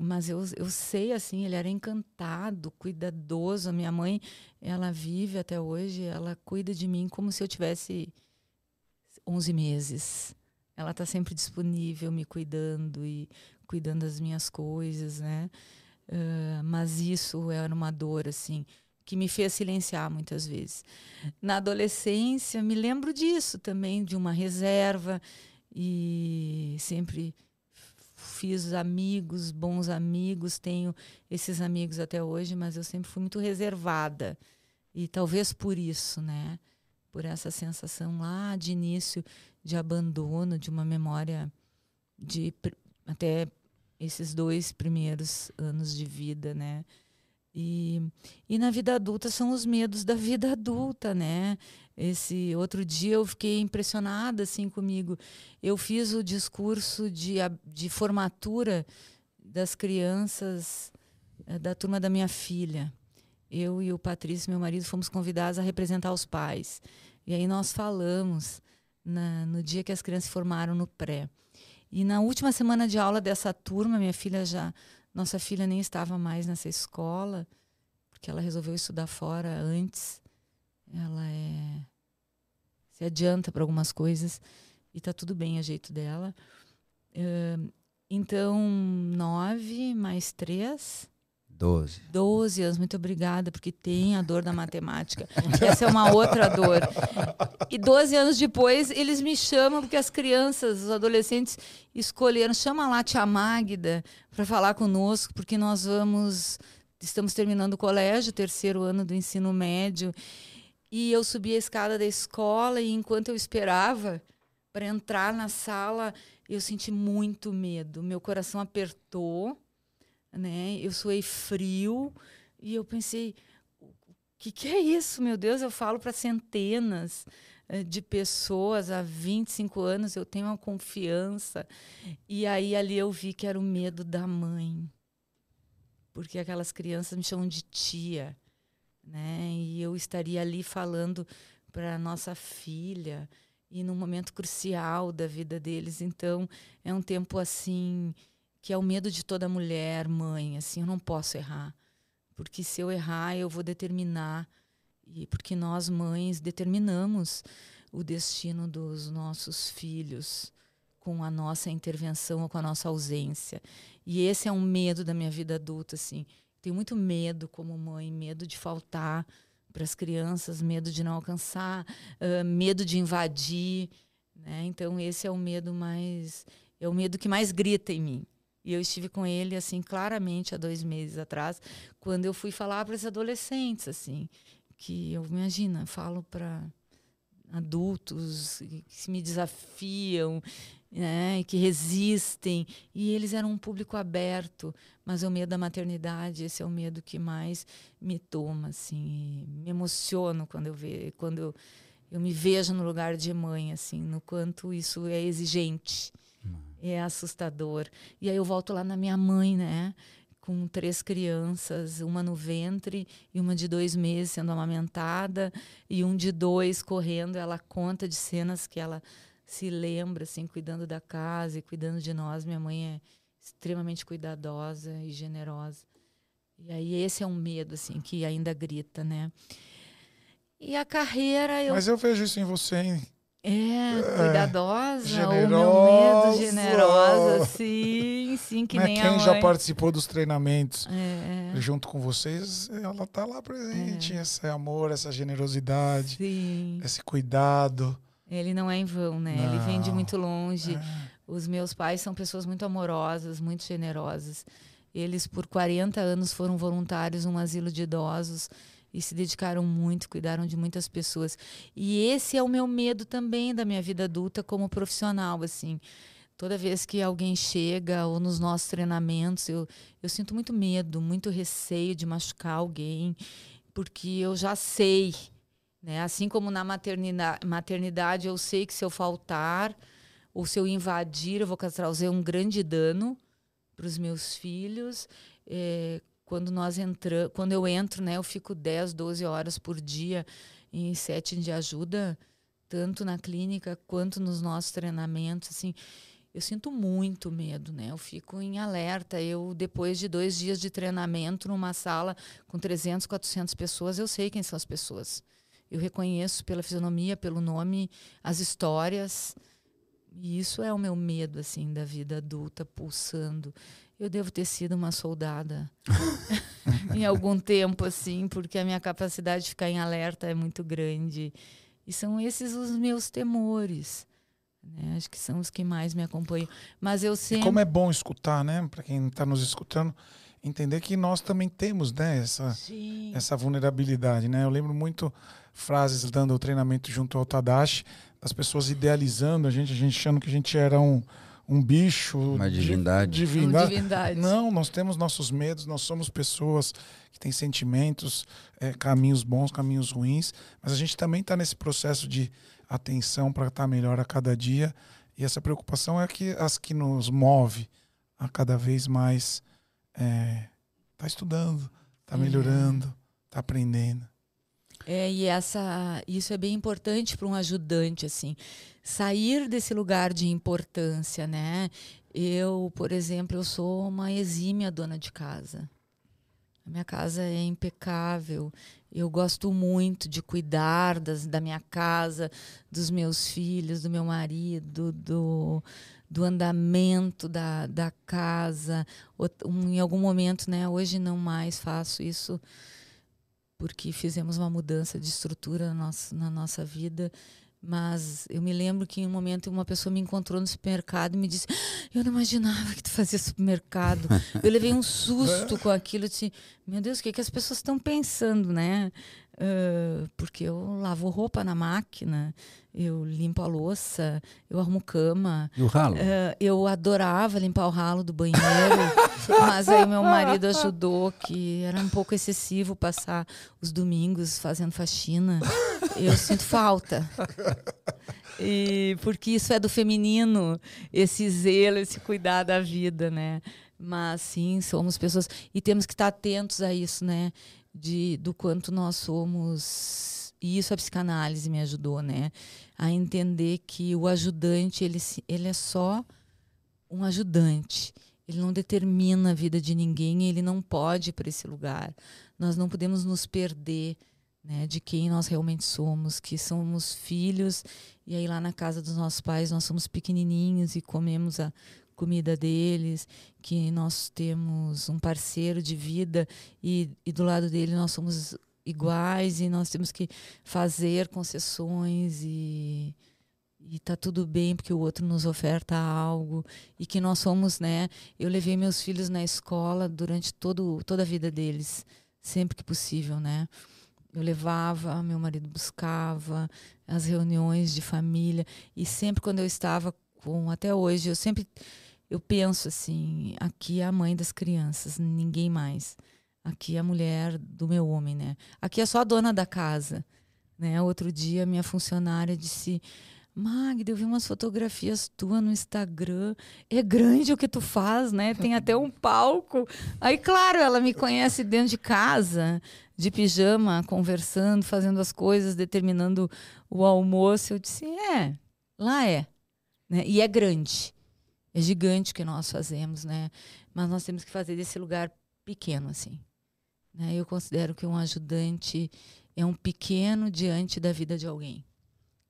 mas eu, eu sei assim, ele era encantado, cuidadoso. A minha mãe, ela vive até hoje, ela cuida de mim como se eu tivesse 11 meses. Ela está sempre disponível, me cuidando e cuidando das minhas coisas, né? Uh, mas isso era uma dor, assim, que me fez silenciar muitas vezes. Na adolescência, me lembro disso também, de uma reserva, e sempre fiz amigos, bons amigos, tenho esses amigos até hoje, mas eu sempre fui muito reservada. E talvez por isso, né? Por essa sensação lá de início de abandono, de uma memória de até esses dois primeiros anos de vida, né? E, e na vida adulta são os medos da vida adulta, né? Esse outro dia eu fiquei impressionada assim comigo. Eu fiz o discurso de, de formatura das crianças eh, da turma da minha filha. Eu e o Patrício, meu marido, fomos convidados a representar os pais. E aí nós falamos na, no dia que as crianças se formaram no pré. E na última semana de aula dessa turma, minha filha já nossa filha nem estava mais nessa escola, porque ela resolveu estudar fora antes. Ela é se adianta para algumas coisas e está tudo bem a jeito dela. Uh, então, nove mais três. Doze. Doze anos, muito obrigada, porque tem a dor da matemática. Essa é uma outra dor. E doze anos depois, eles me chamam, porque as crianças, os adolescentes, escolheram, chama lá a tia Magda para falar conosco, porque nós vamos, estamos terminando o colégio, terceiro ano do ensino médio, e eu subi a escada da escola, e enquanto eu esperava para entrar na sala, eu senti muito medo, meu coração apertou, né? Eu suei frio e eu pensei, o que, que é isso, meu Deus? Eu falo para centenas eh, de pessoas há 25 anos, eu tenho uma confiança. E aí ali eu vi que era o medo da mãe. Porque aquelas crianças me chamam de tia, né? E eu estaria ali falando para nossa filha e num momento crucial da vida deles. Então, é um tempo assim que é o medo de toda mulher, mãe, assim, eu não posso errar. Porque se eu errar, eu vou determinar e porque nós mães determinamos o destino dos nossos filhos com a nossa intervenção ou com a nossa ausência. E esse é um medo da minha vida adulta, assim. Tenho muito medo como mãe, medo de faltar para as crianças, medo de não alcançar, uh, medo de invadir, né? Então esse é o medo mais é o medo que mais grita em mim. E eu estive com ele, assim, claramente há dois meses atrás, quando eu fui falar para os adolescentes, assim, que eu, imagina, falo para adultos que se me desafiam, né, que resistem, e eles eram um público aberto, mas o medo da maternidade, esse é o medo que mais me toma, assim, me emociono quando eu vejo, quando eu, eu me vejo no lugar de mãe, assim, no quanto isso é exigente é assustador. E aí eu volto lá na minha mãe, né? Com três crianças, uma no ventre e uma de dois meses sendo amamentada, e um de dois correndo. Ela conta de cenas que ela se lembra, assim, cuidando da casa e cuidando de nós. Minha mãe é extremamente cuidadosa e generosa. E aí esse é um medo, assim, que ainda grita, né? E a carreira. Eu... Mas eu vejo isso em você, hein? É, cuidadosa, generosa. o meu medo, generosa, sim, sim, que Mas nem quem já participou dos treinamentos é, é. junto com vocês, ela tá lá presente, é. esse amor, essa generosidade, sim. esse cuidado. Ele não é em vão, né? Não. Ele vem de muito longe. É. Os meus pais são pessoas muito amorosas, muito generosas. Eles, por 40 anos, foram voluntários num asilo de idosos e se dedicaram muito, cuidaram de muitas pessoas. E esse é o meu medo também da minha vida adulta como profissional, assim. Toda vez que alguém chega ou nos nossos treinamentos, eu, eu sinto muito medo, muito receio de machucar alguém, porque eu já sei, né? Assim como na maternidade, maternidade eu sei que se eu faltar ou se eu invadir, eu vou trazer um grande dano para os meus filhos. É, quando nós entramos, quando eu entro, né, eu fico 10, 12 horas por dia em setting de ajuda, tanto na clínica quanto nos nossos treinamentos, assim, eu sinto muito medo, né? Eu fico em alerta. Eu, depois de dois dias de treinamento numa sala com 300, 400 pessoas, eu sei quem são as pessoas. Eu reconheço pela fisionomia, pelo nome, as histórias. e isso é o meu medo assim da vida adulta pulsando. Eu devo ter sido uma soldada em algum tempo assim, porque a minha capacidade de ficar em alerta é muito grande. E são esses os meus temores. Né? Acho que são os que mais me acompanham. Mas eu sempre. E como é bom escutar, né? Para quem está nos escutando, entender que nós também temos né, essa, essa vulnerabilidade. Né? Eu lembro muito frases dando o treinamento junto ao Tadashi, das pessoas idealizando a gente, a gente achando que a gente era um, um bicho. Uma divindade. divindade. Um divindade. Não, nós temos nossos medos, nós somos pessoas que têm sentimentos, é, caminhos bons, caminhos ruins, mas a gente também está nesse processo de atenção para estar tá melhor a cada dia. E essa preocupação é que as que nos move a cada vez mais é, tá estudando, tá uhum. melhorando, tá aprendendo. É, e essa, isso é bem importante para um ajudante, assim, sair desse lugar de importância, né? Eu, por exemplo, eu sou uma exímia dona de casa. A minha casa é impecável. Eu gosto muito de cuidar das, da minha casa, dos meus filhos, do meu marido, do, do andamento da, da casa. Em algum momento, né? Hoje não mais faço isso porque fizemos uma mudança de estrutura na nossa, na nossa vida. Mas eu me lembro que em um momento uma pessoa me encontrou no supermercado e me disse: Eu não imaginava que tu fazia supermercado. eu levei um susto com aquilo. Eu disse: Meu Deus, o que, que as pessoas estão pensando, né? Uh, porque eu lavo roupa na máquina, eu limpo a louça, eu arrumo cama. E o ralo? Uh, eu adorava limpar o ralo do banheiro, mas aí meu marido ajudou, que era um pouco excessivo passar os domingos fazendo faxina. Eu sinto falta. E porque isso é do feminino, esse zelo, esse cuidar da vida, né? Mas sim, somos pessoas e temos que estar atentos a isso, né? De, do quanto nós somos. E isso a psicanálise me ajudou, né? A entender que o ajudante, ele, ele é só um ajudante. Ele não determina a vida de ninguém, ele não pode ir para esse lugar. Nós não podemos nos perder né, de quem nós realmente somos, que somos filhos, e aí lá na casa dos nossos pais nós somos pequenininhos e comemos a comida deles, que nós temos um parceiro de vida e, e do lado dele nós somos iguais e nós temos que fazer concessões e e tá tudo bem porque o outro nos oferta algo e que nós somos, né? Eu levei meus filhos na escola durante todo toda a vida deles, sempre que possível, né? Eu levava, meu marido buscava as reuniões de família e sempre quando eu estava com até hoje, eu sempre eu penso assim, aqui é a mãe das crianças, ninguém mais. Aqui é a mulher do meu homem, né? Aqui é só a dona da casa, né? Outro dia minha funcionária disse: "Magda, eu vi umas fotografias tuas no Instagram. É grande o que tu faz, né? Tem até um palco". Aí, claro, ela me conhece dentro de casa, de pijama, conversando, fazendo as coisas, determinando o almoço. Eu disse: "É, lá é". Né? E é grande é gigante o que nós fazemos, né? Mas nós temos que fazer desse lugar pequeno, assim. Né? Eu considero que um ajudante é um pequeno diante da vida de alguém,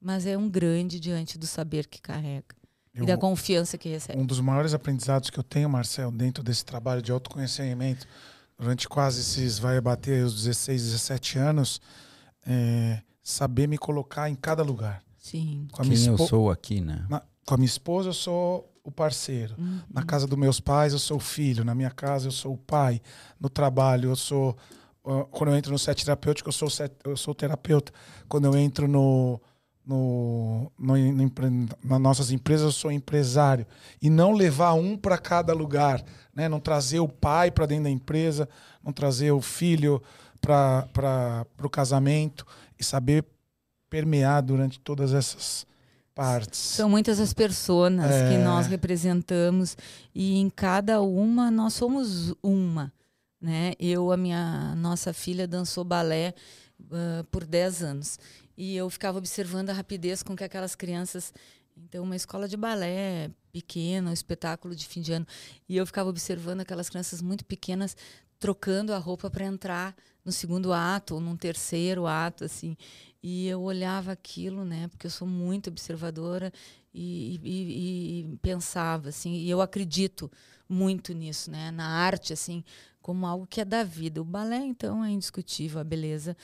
mas é um grande diante do saber que carrega eu, e da confiança que recebe. Um dos maiores aprendizados que eu tenho, Marcel, dentro desse trabalho de autoconhecimento, durante quase esses, vai bater os 16, 17 anos, é saber me colocar em cada lugar. Sim. Com Quem eu sou aqui, né? Na, com a minha esposa, eu sou o parceiro. Uhum. Na casa dos meus pais, eu sou o filho. Na minha casa, eu sou o pai. No trabalho, eu sou. Uh, quando eu entro no set terapêutico, eu sou, set, eu sou terapeuta. Quando eu entro no, no, no, no, nas nossas empresas, eu sou empresário. E não levar um para cada lugar. Né? Não trazer o pai para dentro da empresa, não trazer o filho para o casamento. E saber permear durante todas essas partes. São muitas as pessoas é... que nós representamos e em cada uma nós somos uma. Né? Eu, a minha nossa filha dançou balé uh, por 10 anos e eu ficava observando a rapidez com que aquelas crianças então, uma escola de balé pequena, um espetáculo de fim de ano. E eu ficava observando aquelas crianças muito pequenas trocando a roupa para entrar no segundo ato ou num terceiro ato, assim. E eu olhava aquilo, né? Porque eu sou muito observadora e, e, e, pensava assim, e eu acredito muito nisso, né? Na arte assim, como algo que é da vida. O balé então é indiscutível, a beleza.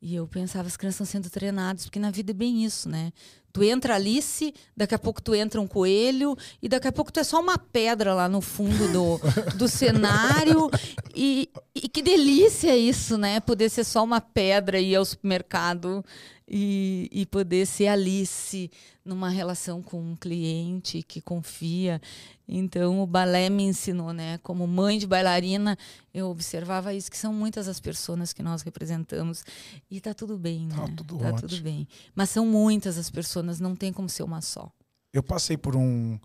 E eu pensava, as crianças estão sendo treinadas, porque na vida é bem isso, né? Tu entra Alice, daqui a pouco tu entra um coelho, e daqui a pouco tu é só uma pedra lá no fundo do, do cenário. E, e que delícia isso, né? Poder ser só uma pedra e ir ao supermercado e, e poder ser Alice numa relação com um cliente que confia. Então, o balé me ensinou, né? Como mãe de bailarina, eu observava isso, que são muitas as pessoas que nós representamos. E tá tudo bem, tá né? Tudo tá ótimo. tudo bem. Mas são muitas as pessoas, não tem como ser uma só. Eu passei por um,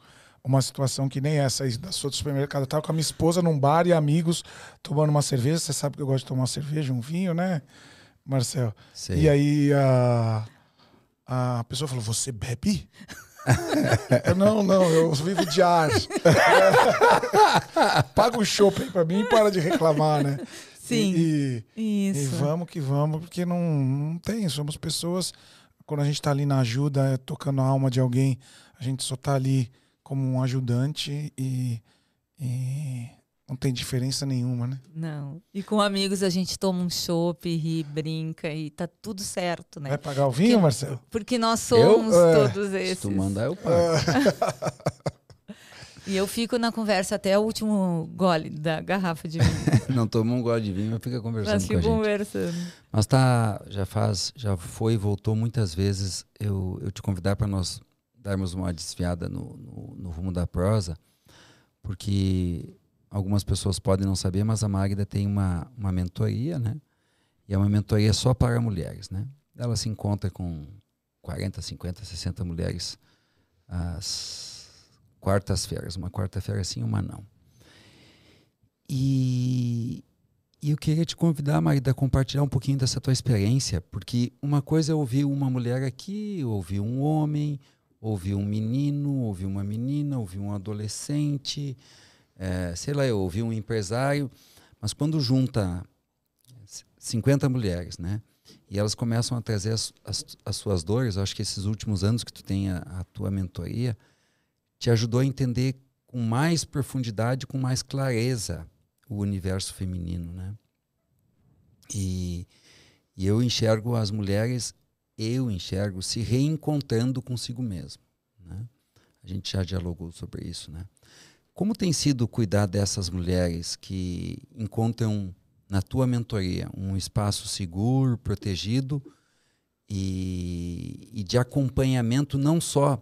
uma situação que nem essa aí da sua do supermercado. Eu tava com a minha esposa num bar e amigos tomando uma cerveja. Você sabe que eu gosto de tomar uma cerveja, um vinho, né? Marcel. Sei. E aí a, a pessoa falou: Você bebe? eu, não, não, eu vivo de ar. Paga o shopping pra mim e para de reclamar, né? Sim. E, e, Isso. e vamos que vamos, porque não, não tem. Somos pessoas. Quando a gente tá ali na ajuda, tocando a alma de alguém, a gente só tá ali como um ajudante e, e não tem diferença nenhuma, né? Não. E com amigos a gente toma um chopp, ri, brinca e tá tudo certo, né? Vai pagar o vinho, porque, Marcelo? Porque nós somos eu? É. todos esses. Se tu mandar, eu pago. e eu fico na conversa até o último gole da garrafa de vinho. não toma um gole de vinho, mas fica conversando mas com a gente. conversando. Mas tá, já faz, já foi, voltou muitas vezes eu, eu te convidar para nós darmos uma desviada no, no, no rumo da prosa, porque algumas pessoas podem não saber, mas a Magda tem uma, uma mentoria, né? E é uma mentoria só para mulheres, né? Ela se encontra com 40, 50, 60 mulheres às quartas-feiras. Uma quarta-feira sim, uma não. E, e eu queria te convidar, Magda, a compartilhar um pouquinho dessa tua experiência, porque uma coisa é ouvir uma mulher aqui, ouvir um homem, ouvir um menino, ouvir uma menina, ouvir um adolescente, é, sei lá, eu ouvi um empresário, mas quando junta 50 mulheres, né? E elas começam a trazer as, as, as suas dores, eu acho que esses últimos anos que tu tem a, a tua mentoria, te ajudou a entender com mais profundidade, com mais clareza o universo feminino, né? E, e eu enxergo as mulheres, eu enxergo se reencontrando consigo mesmo, né? A gente já dialogou sobre isso, né? Como tem sido cuidar dessas mulheres que encontram na tua mentoria um espaço seguro, protegido e, e de acompanhamento não só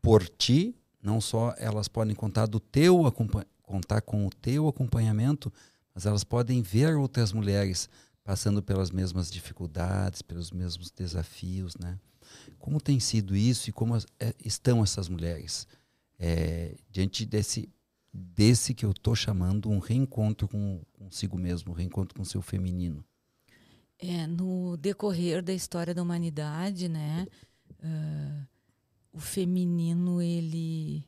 por ti, não só elas podem contar do teu contar com o teu acompanhamento, mas elas podem ver outras mulheres passando pelas mesmas dificuldades, pelos mesmos desafios, né? Como tem sido isso e como é, estão essas mulheres? É, diante desse desse que eu estou chamando um reencontro com consigo mesmo, um reencontro com seu feminino. É, no decorrer da história da humanidade, né, uh, o feminino ele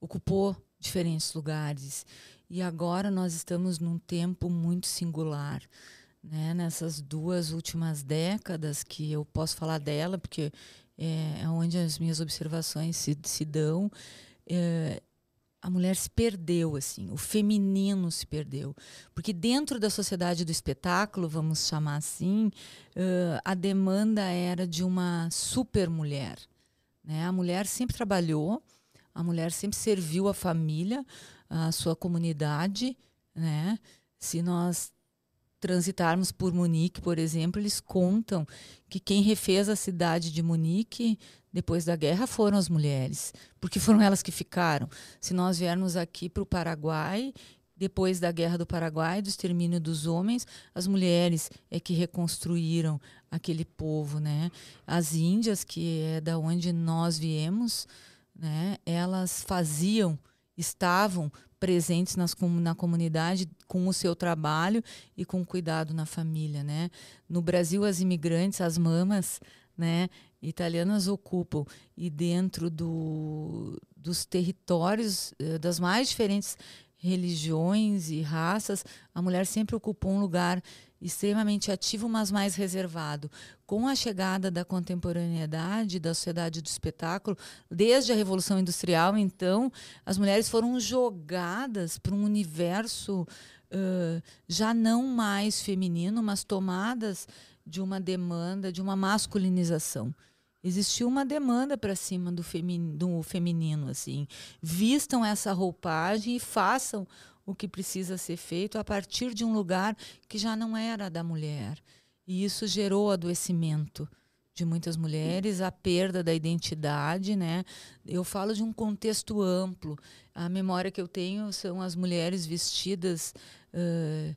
ocupou diferentes lugares e agora nós estamos num tempo muito singular, né, nessas duas últimas décadas que eu posso falar dela porque é, é onde as minhas observações se, se dão é, a mulher se perdeu, assim, o feminino se perdeu. Porque dentro da sociedade do espetáculo, vamos chamar assim, uh, a demanda era de uma super mulher. Né? A mulher sempre trabalhou, a mulher sempre serviu a família, a sua comunidade. Né? Se nós transitarmos por Munique, por exemplo, eles contam que quem refez a cidade de Munique depois da guerra foram as mulheres, porque foram elas que ficaram. Se nós viermos aqui para o Paraguai, depois da guerra do Paraguai, do extermínio dos homens, as mulheres é que reconstruíram aquele povo, né? As índias, que é da onde nós viemos, né? Elas faziam, estavam presentes nas, na comunidade com o seu trabalho e com cuidado na família, né? No Brasil, as imigrantes, as mamas, né, italianas ocupam e dentro do, dos territórios eh, das mais diferentes religiões e raças, a mulher sempre ocupou um lugar extremamente ativo, mas mais reservado. Com a chegada da contemporaneidade, da sociedade do espetáculo, desde a Revolução Industrial, então, as mulheres foram jogadas para um universo uh, já não mais feminino, mas tomadas de uma demanda, de uma masculinização existiu uma demanda para cima do, femin do feminino assim vistam essa roupagem e façam o que precisa ser feito a partir de um lugar que já não era da mulher. E isso gerou adoecimento de muitas mulheres, a perda da identidade, né? Eu falo de um contexto amplo. A memória que eu tenho são as mulheres vestidas uh,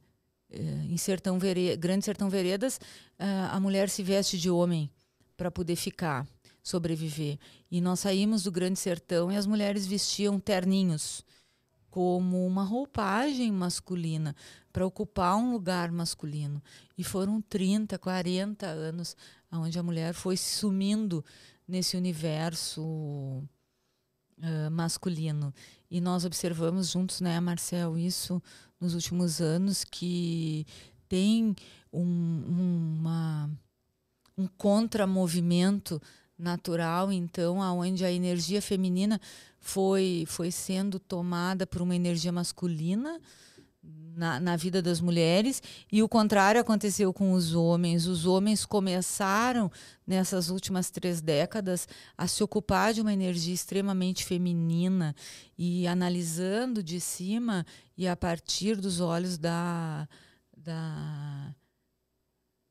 em sertão Vereda, Grande Sertão Veredas, uh, a mulher se veste de homem para poder ficar, sobreviver. E nós saímos do Grande Sertão e as mulheres vestiam terninhos como uma roupagem masculina para ocupar um lugar masculino. E foram 30, 40 anos onde a mulher foi sumindo nesse universo uh, masculino. E nós observamos juntos, né, Marcel, isso nos últimos anos, que tem um, uma, um contramovimento natural, então, aonde a energia feminina foi, foi sendo tomada por uma energia masculina na, na vida das mulheres, e o contrário aconteceu com os homens. Os homens começaram, nessas últimas três décadas, a se ocupar de uma energia extremamente feminina e analisando de cima e a partir dos olhos da. da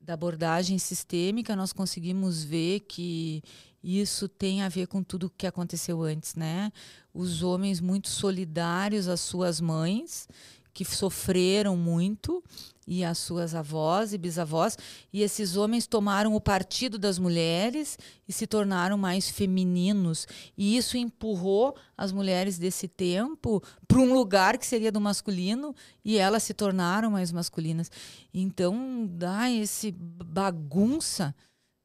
da abordagem sistêmica, nós conseguimos ver que isso tem a ver com tudo o que aconteceu antes, né? Os homens muito solidários às suas mães, que sofreram muito, e as suas avós e bisavós, e esses homens tomaram o partido das mulheres e se tornaram mais femininos, e isso empurrou as mulheres desse tempo para um lugar que seria do masculino e elas se tornaram mais masculinas. Então, dá esse bagunça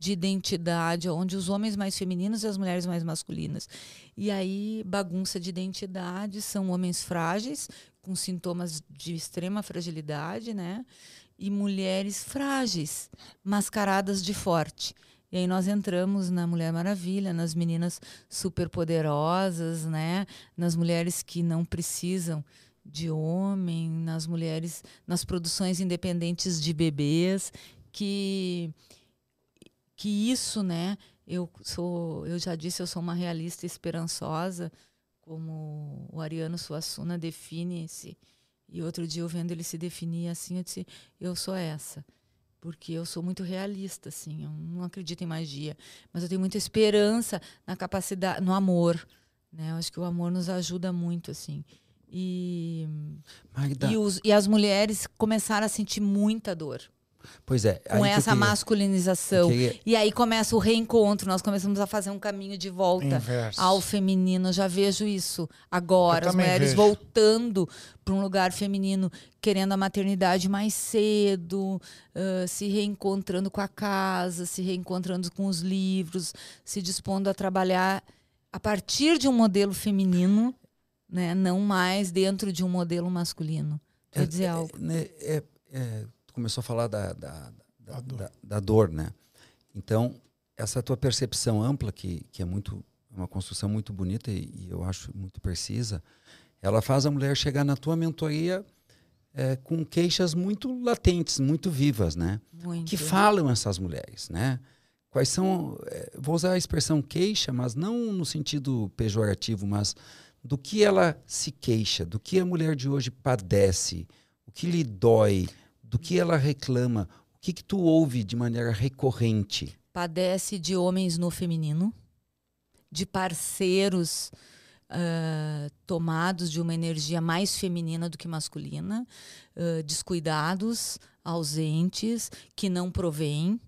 de identidade, onde os homens mais femininos e as mulheres mais masculinas. E aí, bagunça de identidade, são homens frágeis, com sintomas de extrema fragilidade, né? E mulheres frágeis, mascaradas de forte. E aí nós entramos na Mulher Maravilha, nas meninas superpoderosas, né? Nas mulheres que não precisam de homem, nas mulheres, nas produções independentes de bebês, que que isso, né? Eu sou, eu já disse, eu sou uma realista esperançosa, como o Ariano Suassuna define-se. E outro dia eu vendo ele se definir assim, eu disse, eu sou essa. Porque eu sou muito realista, assim, eu não acredito em magia, mas eu tenho muita esperança na capacidade, no amor, né? Eu acho que o amor nos ajuda muito, assim. E, e, os, e as mulheres começaram a sentir muita dor Pois é. Com essa masculinização. Queria... E aí começa o reencontro. Nós começamos a fazer um caminho de volta Inverso. ao feminino. Eu já vejo isso agora. As mulheres vejo. voltando para um lugar feminino, querendo a maternidade mais cedo, uh, se reencontrando com a casa, se reencontrando com os livros, se dispondo a trabalhar a partir de um modelo feminino, né? não mais dentro de um modelo masculino. Quer é, dizer é, algo. Né, é, é, tu começou a falar da, da, da, dor. da, da dor, né? Então, essa tua percepção ampla, que, que é muito uma construção muito bonita e, e, eu acho muito precisa, ela faz a mulher chegar na tua mentoria é, com queixas muito latentes, muito vivas, né? Muito. Que falam essas mulheres, né? Quais são, é, vou usar a expressão queixa, mas não no sentido pejorativo, mas do que ela se queixa, do que a mulher de hoje padece, o que lhe dói, do que ela reclama, o que, que tu ouve de maneira recorrente? Padece de homens no feminino, de parceiros uh, tomados de uma energia mais feminina do que masculina, uh, descuidados, ausentes, que não provêm.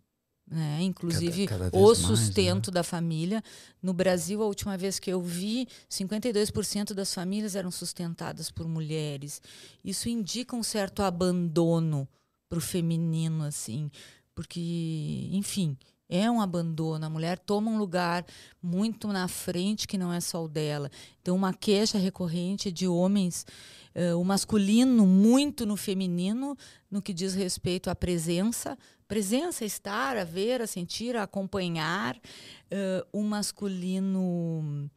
Né? Inclusive cada, cada o sustento mais, né? da família. No Brasil, a última vez que eu vi, 52% das famílias eram sustentadas por mulheres. Isso indica um certo abandono para o feminino, assim, porque, enfim, é um abandono. A mulher toma um lugar muito na frente que não é só o dela. Então, uma queixa recorrente de homens uh, o masculino muito no feminino, no que diz respeito à presença. Presença, estar, a ver, a sentir, a acompanhar. Uh, o masculino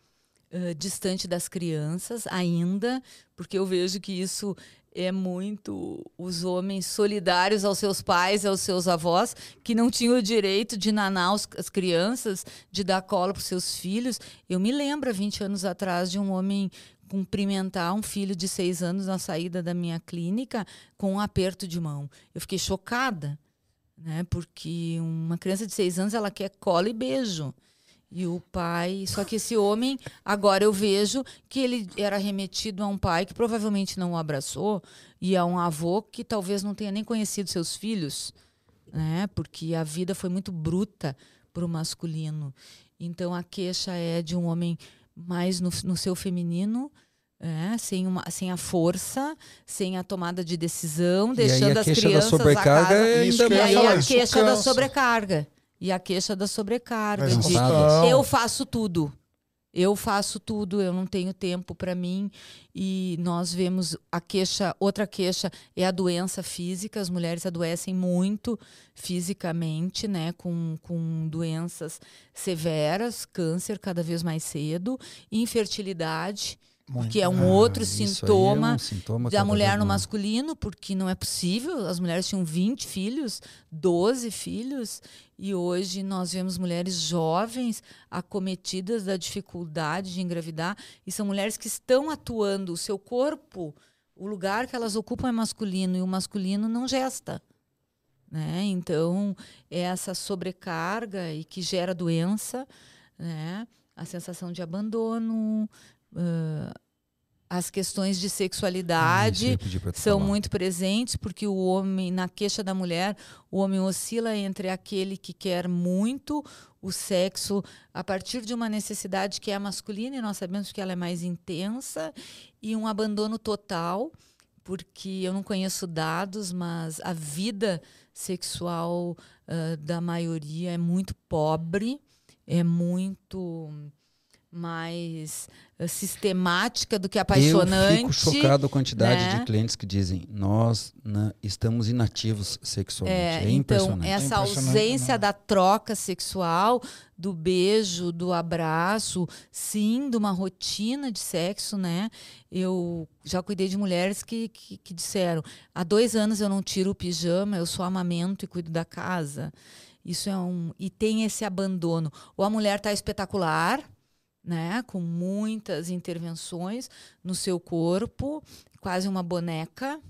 uh, distante das crianças ainda, porque eu vejo que isso é muito os homens solidários aos seus pais, aos seus avós, que não tinham o direito de nanar as crianças, de dar cola para os seus filhos. Eu me lembro, há 20 anos atrás, de um homem cumprimentar um filho de seis anos na saída da minha clínica com um aperto de mão. Eu fiquei chocada, né? Porque uma criança de seis anos ela quer cola e beijo. E o pai, só que esse homem, agora eu vejo que ele era remetido a um pai que provavelmente não o abraçou e a um avô que talvez não tenha nem conhecido seus filhos, né? Porque a vida foi muito bruta para o masculino. Então a queixa é de um homem mais no, no seu feminino, é, sem, uma, sem a força, sem a tomada de decisão, E deixando as queixa da crianças sobrecarga a casa. é Isso E aí falar, a queixa da sobrecarga. E a queixa da sobrecarga. De eu faço tudo. Eu faço tudo, eu não tenho tempo para mim. E nós vemos a queixa, outra queixa é a doença física. As mulheres adoecem muito fisicamente, né, com, com doenças severas, câncer cada vez mais cedo, infertilidade, Muito. que é um Ah, outro aí é sintoma um sintoma da mulher no masculino, porque não é possível. As mulheres tinham 20 filhos, 12 filhos, e hoje nós vemos mulheres jovens acometidas da dificuldade de engravidar, e são mulheres que estão atuando. O seu corpo, o lugar que elas ocupam é masculino, e o masculino não gesta. Né? Então, é essa sobrecarga e que gera doença, né? a sensação de abandono, ah, as questões de Ah, sexualidade tu são falar. muito presentes, porque o homem, na queixa da mulher, o homem oscila entre aquele que quer muito o sexo a partir de uma necessidade que é masculina, e nós sabemos que ela é mais intensa, e um abandono total, porque eu não conheço dados, mas a vida sexual ah, da maioria é muito pobre, é muito mais ah, sistemática do que apaixonante. Eu fico chocado com a quantidade né? de clientes que dizem nós né, estamos inativos sexualmente. É, É, então, impressionante. essa É ausência né? da troca sexual, do beijo, do abraço, sim, de uma rotina de sexo, né? Eu já cuidei de mulheres que, que, que disseram: há dois anos eu não tiro o pijama, eu só amamento e cuido da casa. Isso é um. E tem esse abandono. Ou a mulher está espetacular, né? Com muitas intervenções no seu corpo, quase uma boneca,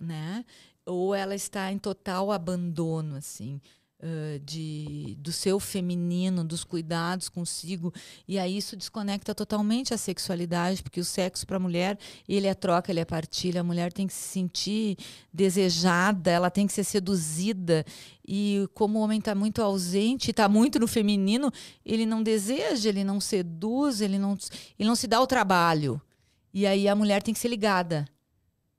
né? Ou ela está em total abandono, assim, de, do seu feminino, dos cuidados consigo. E aí isso desconecta totalmente a sexualidade, porque o sexo para a mulher, ele é troca, ele é partilha. A mulher tem que se sentir desejada, ela tem que ser seduzida. E como o homem está muito ausente, está muito no feminino, ele não deseja, ele não seduz, ele não, ele não se dá o trabalho. E aí a mulher tem que ser ligada.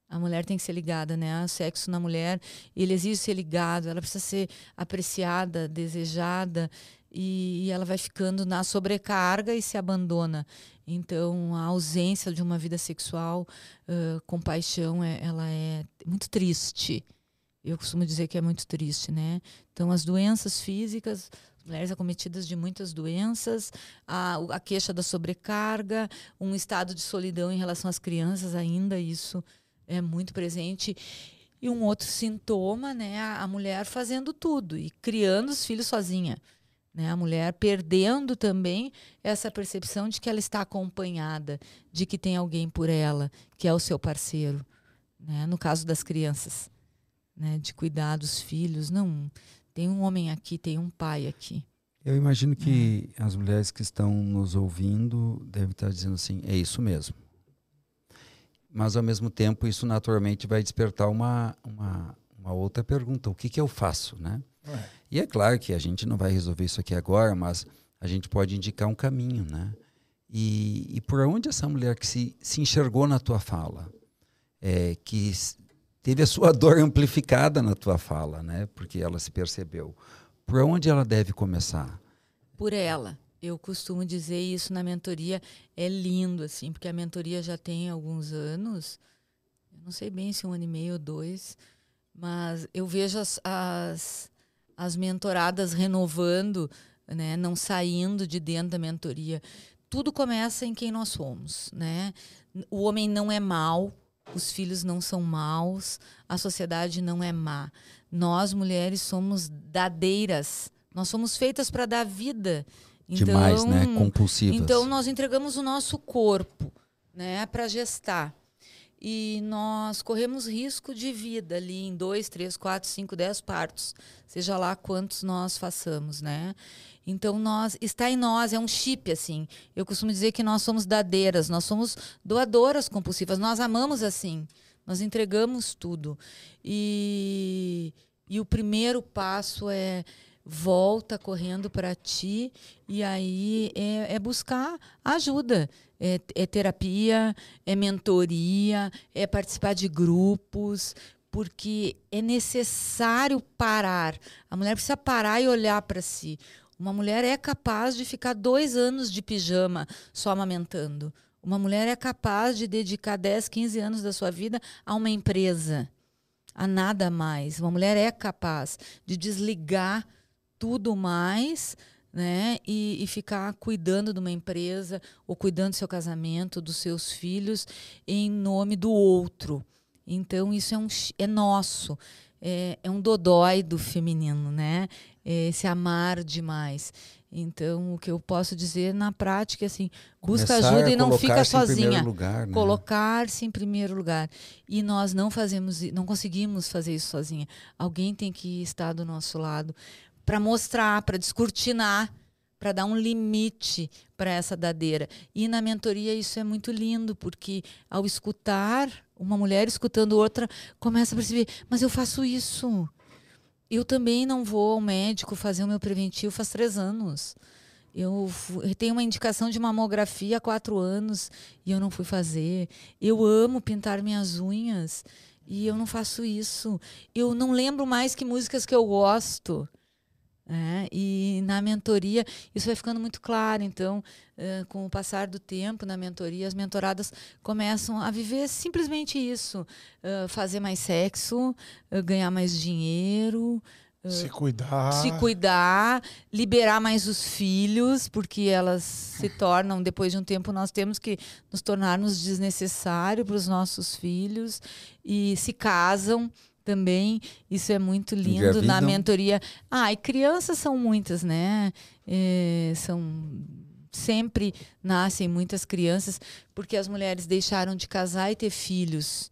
A mulher tem que ser ligada, né? O sexo na mulher, ele exige ser ligado, ela precisa ser apreciada, desejada, e, e ela vai ficando na sobrecarga e se abandona. Então, a ausência de uma vida sexual ãh, com paixão, é, ela é muito triste. Eu costumo dizer que é muito triste, né? Então, as doenças físicas, mulheres acometidas de muitas doenças, a, a queixa da sobrecarga, um estado de solidão em relação às crianças, ainda isso é muito presente. E um outro sintoma, né, a, mulher fazendo tudo e criando os filhos sozinha. Né? A mulher perdendo também essa percepção de que ela está acompanhada, de que tem alguém por ela, que é o seu parceiro. Né? No caso das crianças, né? de cuidar dos filhos. Não, tem um homem aqui, tem um pai aqui. Eu imagino que É. as mulheres que estão nos ouvindo devem estar dizendo assim, é isso mesmo. Mas ao mesmo tempo isso naturalmente vai despertar uma, uma, uma outra pergunta, o que, que eu faço, né? É. E é claro que a gente não vai resolver isso aqui agora, mas a gente pode indicar um caminho, né? E, e por onde essa mulher que se, se enxergou na tua fala, é, que teve a sua dor amplificada na tua fala, né? Porque ela se percebeu. Por onde ela deve começar? por ela. Eu costumo dizer isso na mentoria, é lindo assim, porque a mentoria já tem alguns anos, não sei bem se um ano e meio ou dois, mas eu vejo as, as, as mentoradas renovando, né, não saindo de dentro da mentoria. Tudo começa em quem nós somos, né? O homem não é mau, os filhos não são maus, a sociedade não é má. Nós mulheres somos dadeiras, nós somos feitas para dar vida. Então, Demais, né? Compulsivas. Então nós entregamos o nosso corpo, né, para gestar e nós corremos risco de vida ali em dois, três, quatro, cinco, dez partos, seja lá quantos nós façamos, né? Então nós está em nós, é um chip assim. Eu costumo dizer que nós somos dadeiras, nós somos doadoras compulsivas, nós amamos assim, nós entregamos tudo. E, e o primeiro passo é volta correndo para ti e aí é, é buscar ajuda. É, é, terapia, é mentoria, é participar de grupos, porque é necessário parar. A mulher precisa parar e olhar para si. Uma mulher é capaz de ficar dois anos de pijama só amamentando. Uma mulher é capaz de dedicar 10, 15 anos da sua vida a uma empresa, a nada mais. Uma mulher é capaz de desligar tudo mais né? E, e, ficar cuidando de uma empresa ou cuidando do seu casamento, dos seus filhos, em nome do outro. Então, isso é, um, é nosso. É, é um dodói do feminino, né? É se amar demais. Então, o que eu posso dizer na prática é assim: busca Começar ajuda e não fica sozinha. Lugar, né? Colocar-se em primeiro lugar. E nós não fazemos, não conseguimos fazer isso sozinha. Alguém tem que estar do nosso lado para mostrar, para descortinar, para dar um limite para essa dadeira. E na mentoria isso é muito lindo, porque ao escutar, uma mulher escutando outra, começa a perceber, mas eu faço isso. Eu também não vou ao médico fazer o meu preventivo faz três anos. Eu, tenho uma indicação de mamografia há quatro anos e eu não fui fazer. Eu amo pintar minhas unhas e eu não faço isso. Eu não lembro mais que músicas que eu gosto. É, e na mentoria isso vai ficando muito claro. Então, uh, com o passar do tempo na mentoria, as mentoradas começam a viver simplesmente isso: uh, fazer mais sexo, uh, ganhar mais dinheiro. Se cuidar. Se cuidar, liberar mais os filhos, porque elas se tornam, depois de um tempo, nós temos que nos tornarmos desnecessário para os nossos filhos e se casam também. Isso é muito lindo na mentoria. Ah, e crianças são muitas, né? É, são sempre nascem muitas crianças porque as mulheres deixaram de casar e ter filhos,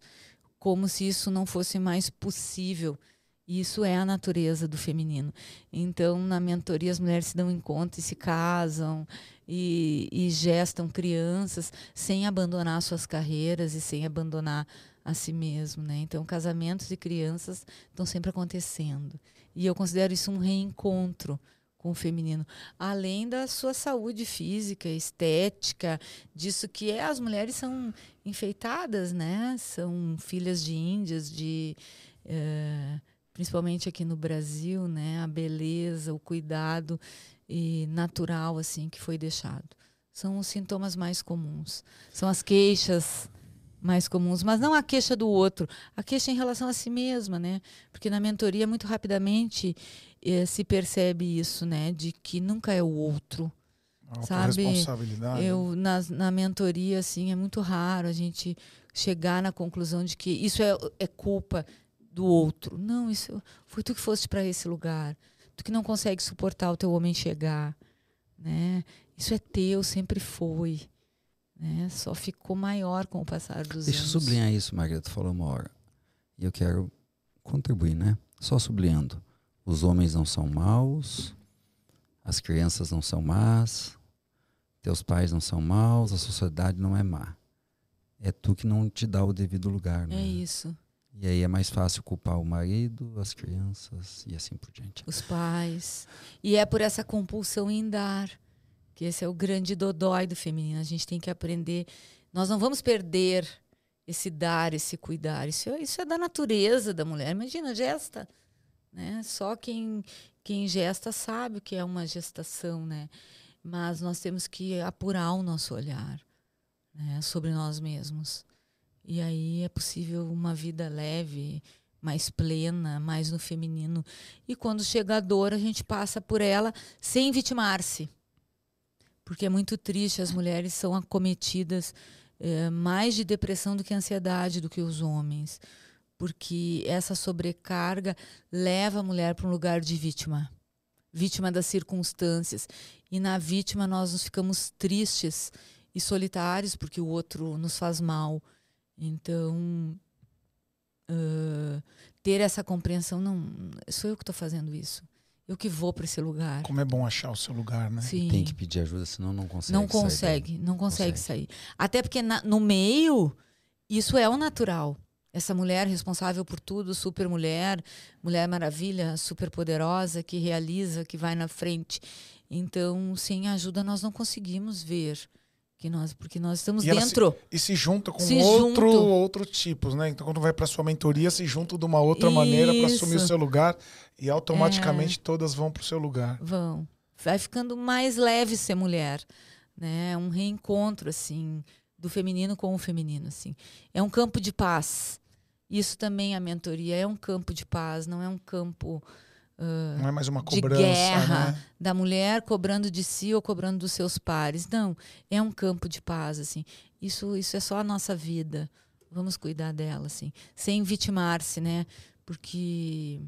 como se isso não fosse mais possível. Isso é a natureza do feminino. Então, na mentoria, as mulheres se dão em conta e se casam e, e gestam crianças sem abandonar suas carreiras e sem abandonar a si mesmo, né? Então, casamentos e crianças estão sempre acontecendo. E eu considero isso um reencontro com o feminino, além da sua saúde física, estética, disso que é, as mulheres são enfeitadas, né? São filhas de índias, de é, principalmente aqui no Brasil, né? A beleza, o cuidado e natural assim que foi deixado. São os sintomas mais comuns. São as queixas mais comuns, mas não a queixa do outro, a queixa em relação a si mesma, né? Porque na mentoria muito rapidamente eh, se percebe isso, né? De que nunca é o outro. Sabe? Responsabilidade. Eu na, na mentoria assim é muito raro a gente chegar na conclusão de que isso é, é culpa do outro. Não, isso foi tu que foste para esse lugar. Tu que não consegue suportar o teu homem chegar, né? Isso é teu, sempre foi. Né? Só ficou maior com o passar dos Deixa anos. Deixa eu sublinhar isso, Margarida falou uma hora. E eu quero contribuir, né? Só sublinhando. Os homens não são maus, as crianças não são más, teus pais não são maus, a sociedade não é má. É tu que não te dá o devido lugar, né? É isso. E aí é mais fácil culpar o marido, as crianças e assim por diante. Os pais. E é por essa compulsão em dar que esse é o grande dodói do feminino. A gente tem que aprender. Nós não vamos perder esse dar, esse cuidar. Isso, é, isso é da natureza da mulher. Imagina, gesta. Né? Só quem, quem gesta sabe o que é uma gestação. Né? Mas nós temos que apurar o nosso olhar né? sobre nós mesmos. E aí é possível uma vida leve, mais plena, mais no feminino. E quando chega a dor, a gente passa por ela sem vitimar-se. Porque é muito triste, as mulheres são acometidas é, mais de depressão do que ansiedade do que os homens. Porque essa sobrecarga leva a mulher para um lugar de vítima vítima das circunstâncias. E na vítima nós nos ficamos tristes e solitários porque o outro nos faz mal. Então, uh, ter essa compreensão, não, sou eu que estou fazendo isso. Eu que vou para esse lugar. Como é bom achar o seu lugar, né? Sim. Tem que pedir ajuda, senão não consegue. Não consegue, não consegue, consegue, sair. Até porque na, no meio, isso é o natural. Essa mulher responsável por tudo, super mulher, mulher maravilha, super poderosa, que realiza, que vai na frente. Então, sem ajuda, nós não conseguimos ver que nós, porque nós estamos e dentro. Se, e se junta com se outro, junto. outro tipos, né? Então, quando vai para sua mentoria, se junta de uma outra Isso. maneira para assumir o seu lugar e automaticamente é. todas vão para o seu lugar. Vão. Vai ficando mais leve ser mulher, né? Um reencontro assim do feminino com o feminino, assim. É um campo de paz. Isso também a mentoria é um campo de paz, não é um campo Uh, não é mais uma cobrança, de guerra né? da mulher cobrando de si ou cobrando dos seus pares. Não, é um campo de paz assim. Isso, isso é só a nossa vida. Vamos cuidar dela assim, sem vitimar-se, né? Porque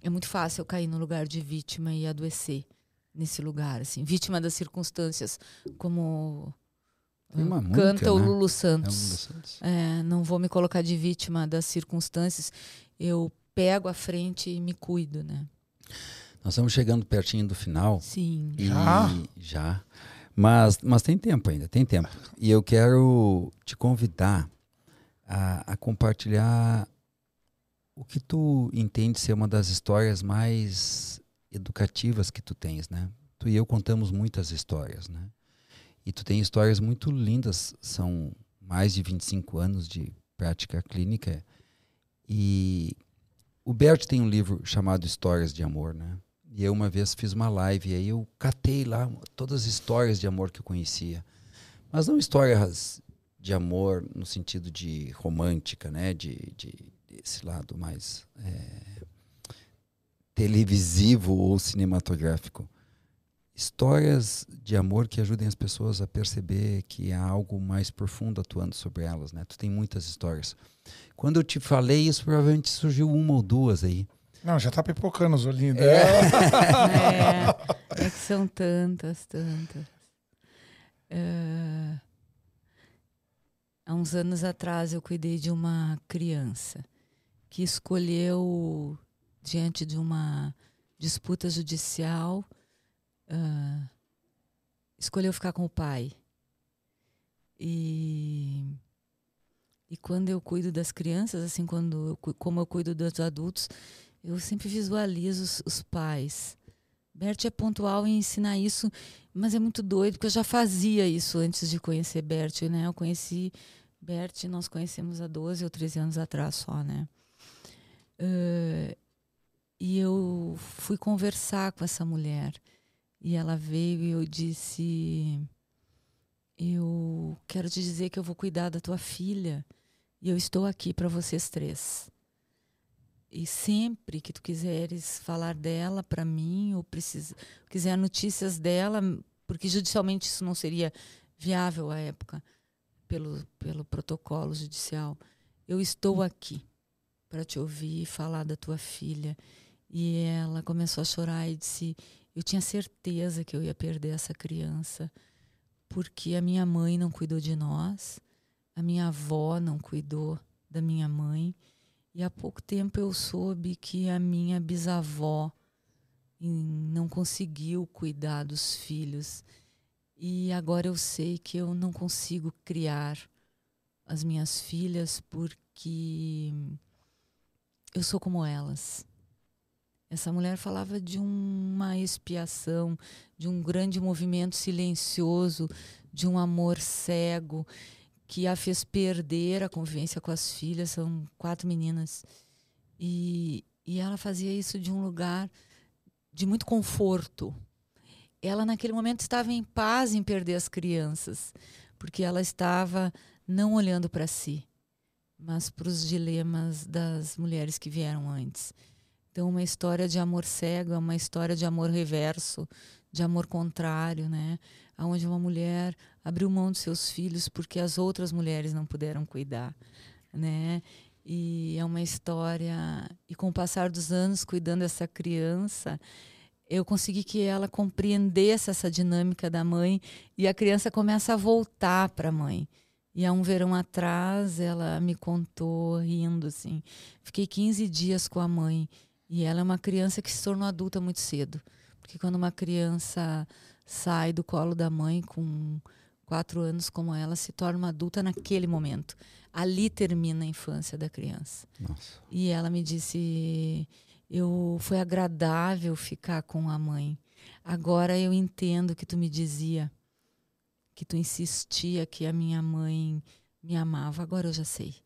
é muito fácil eu cair no lugar de vítima e adoecer nesse lugar assim, vítima das circunstâncias, como uh, canta o né? Lulu Santos. É, é, não vou me colocar de vítima das circunstâncias. Eu pego a frente e me cuido, né? Nós estamos chegando pertinho do final. Sim. Já? Já. Mas, mas tem tempo ainda, tem tempo. E eu quero te convidar a, a compartilhar o que tu entende ser uma das histórias mais educativas que tu tens, né? Tu e eu contamos muitas histórias, né? E tu tem histórias muito lindas, são mais de 25 anos de prática clínica. E o Bert tem um livro chamado Histórias de Amor, né? E eu uma vez fiz uma live e aí eu catei lá todas as histórias de amor que eu conhecia. Mas não histórias de amor no sentido de romântica, né? De, de esse lado mais é, televisivo ou cinematográfico. Histórias de amor que ajudem as pessoas a perceber que há algo mais profundo atuando sobre elas, né? Tu tem muitas histórias. Quando eu te falei isso, provavelmente surgiu uma ou duas aí. Não, já tá pipocando os olhinhos é. dela. É, é que são tantas, tantas. Uh, há uns anos atrás eu cuidei de uma criança que escolheu, diante de uma disputa judicial, uh, escolheu ficar com o pai. E, e quando eu cuido das crianças, assim, quando eu, como eu cuido dos adultos, eu sempre visualizo os, os pais. Bert é pontual em ensinar isso, mas é muito doido, porque eu já fazia isso antes de conhecer Bert, né? Eu conheci Bert, nós conhecemos há 12 ou 13 anos atrás só, né? Uh, e eu fui conversar com essa mulher. E ela veio e eu disse: Eu quero te dizer que eu vou cuidar da tua filha. E eu estou aqui para vocês três. E sempre que tu quiseres falar dela para mim, ou precisa, quiser notícias dela, porque judicialmente isso não seria viável à época, pelo, pelo protocolo judicial, eu estou aqui para te ouvir falar da tua filha. E ela começou a chorar e disse: Eu tinha certeza que eu ia perder essa criança, porque a minha mãe não cuidou de nós, a minha avó não cuidou da minha mãe e há pouco tempo eu soube que a minha bisavó não conseguiu cuidar dos filhos. E agora eu sei que eu não consigo criar as minhas filhas porque eu sou como elas. Essa mulher falava de uma expiação, de um grande movimento silencioso, de um amor cego que a fez perder a convivência com as filhas, são quatro meninas. E, e ela fazia isso de um lugar de muito conforto. Ela, naquele momento, estava em paz em perder as crianças, porque ela estava não olhando para si, mas para os dilemas das mulheres que vieram antes. Então, uma história de amor cego é uma história de amor reverso, de amor contrário, né? Onde uma mulher abriu mão dos seus filhos porque as outras mulheres não puderam cuidar, né? E é uma história e com o passar dos anos cuidando dessa criança, eu consegui que ela compreendesse essa dinâmica da mãe e a criança começa a voltar para a mãe. E há um verão atrás, ela me contou, rindo assim. Fiquei 15 dias com a mãe. E ela é uma criança que se tornou adulta muito cedo. Porque quando uma criança sai do colo da mãe com quatro anos como ela, se torna uma adulta naquele momento. Ali termina a infância da criança. Nossa. E ela me disse: eu foi agradável ficar com a mãe. Agora eu entendo que tu me dizia que tu insistia que a minha mãe me amava. Agora eu já sei.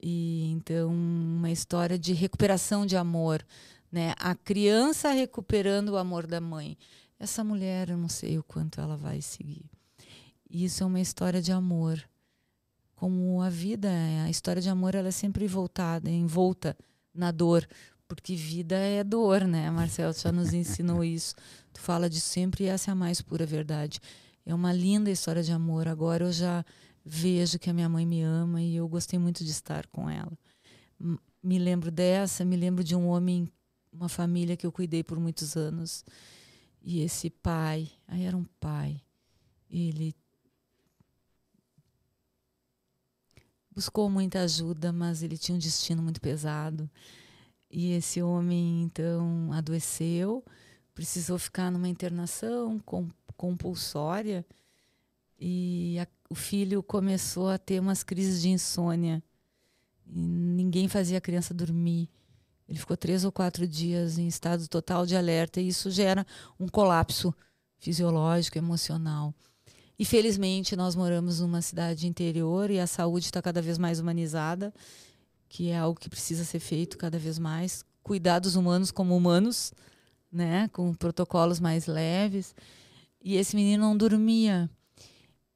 E então uma história de recuperação de amor, né? A criança recuperando o amor da mãe. Essa mulher, eu não sei o quanto ela vai seguir. Isso é uma história de amor. Como a vida é, a história de amor ela é sempre voltada, envolta na dor, porque vida é dor, né? Marcelo já nos ensinou isso. Tu fala de sempre e essa é a mais pura verdade. É uma linda história de amor. Agora eu já vejo que a minha mãe me ama e eu gostei muito de estar com ela. Me lembro dessa, me lembro de um homem, uma família que eu cuidei por muitos anos. E esse pai, aí era um pai, ele buscou muita ajuda, mas ele tinha um destino muito pesado. E esse homem então adoeceu, precisou ficar numa internação com compulsória e a, o filho começou a ter umas crises de insônia. E ninguém fazia a criança dormir. Ele ficou três ou quatro dias em estado total de alerta e isso gera um colapso fisiológico, emocional. E felizmente nós moramos numa cidade interior e a saúde está cada vez mais humanizada, que é algo que precisa ser feito cada vez mais. Cuidados humanos como humanos, né, com protocolos mais leves. E esse menino não dormia.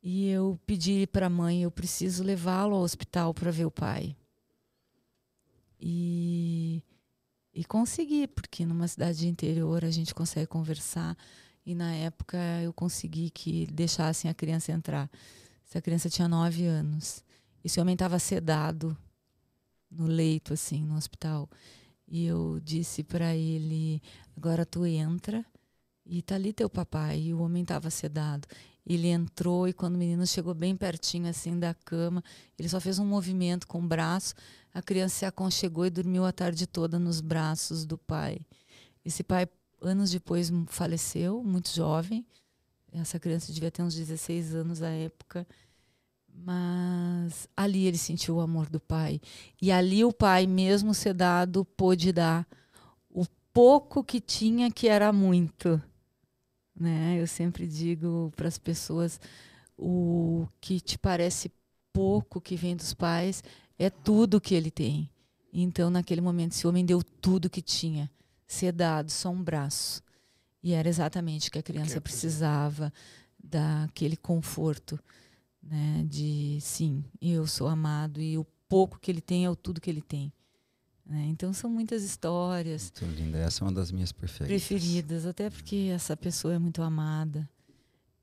E eu pedi para a mãe, eu preciso levá-lo ao hospital para ver o pai. E, e consegui, porque numa cidade de interior a gente consegue conversar. E na época eu consegui que deixassem a criança entrar. Essa criança tinha nove anos. Esse homem estava sedado no leito, assim, no hospital. E eu disse para ele: agora tu entra e tá ali teu papai. E o homem estava sedado. Ele entrou e quando o menino chegou bem pertinho assim da cama, ele só fez um movimento com o braço. A criança se aconchegou e dormiu a tarde toda nos braços do pai. Esse pai, anos depois, faleceu, muito jovem. Essa criança devia ter uns 16 anos à época. Mas ali ele sentiu o amor do pai. E ali o pai, mesmo sedado, pôde dar o pouco que tinha, que era muito né? Eu sempre digo para as pessoas o que te parece pouco que vem dos pais é tudo que ele tem. Então, naquele momento, esse homem deu tudo que tinha, sedado, só um braço. E era exatamente o que a criança que precisava, daquele conforto, né? De sim, eu sou amado e o pouco que ele tem é o tudo que ele tem. Né? Então são muitas histórias. Muito linda. Essa é uma das minhas preferidas. Preferidas, até porque essa pessoa é muito amada.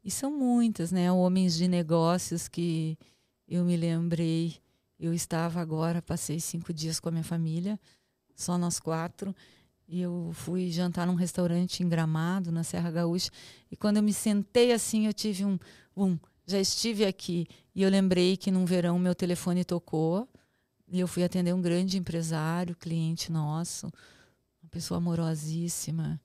E são muitas, né? Homens de negócios que eu me lembrei. Eu estava agora, passei cinco dias com a minha família, só nós quatro. E eu fui jantar num restaurante em Gramado, na Serra Gaúcha. E quando eu me sentei assim, eu tive um, um já estive aqui. E eu lembrei que num verão meu telefone tocou e eu fui atender um grande empresário, cliente nosso, uma pessoa amorosíssima,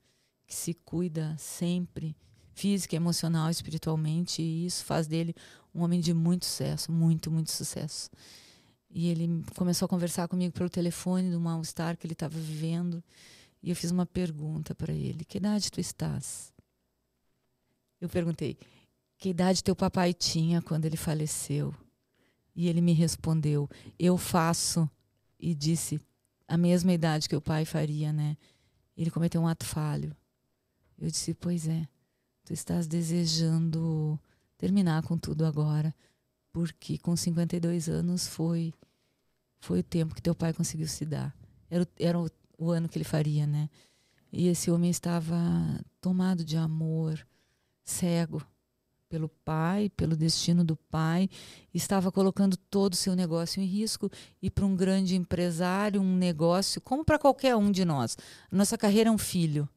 que se cuida sempre, física, emocional, espiritualmente, e isso faz dele um homem de muito sucesso, muito, muito sucesso. E ele começou a conversar comigo pelo telefone do mal-estar que ele estava vivendo, e eu fiz uma pergunta para ele: Que idade tu estás? Eu perguntei: Que idade teu papai tinha quando ele faleceu? E ele me respondeu: Eu faço. E disse a mesma idade que o pai faria, né? Ele cometeu um ato falho. Eu disse: Pois é, tu estás desejando terminar com tudo agora, porque com 52 anos foi foi o tempo que teu pai conseguiu se dar. Era, era o, o ano que ele faria, né? E esse homem estava tomado de amor, cego pelo pai, pelo destino do pai, estava colocando todo o seu negócio em risco e para um grande empresário, um negócio, como para qualquer um de nós. Nossa carreira é um filho.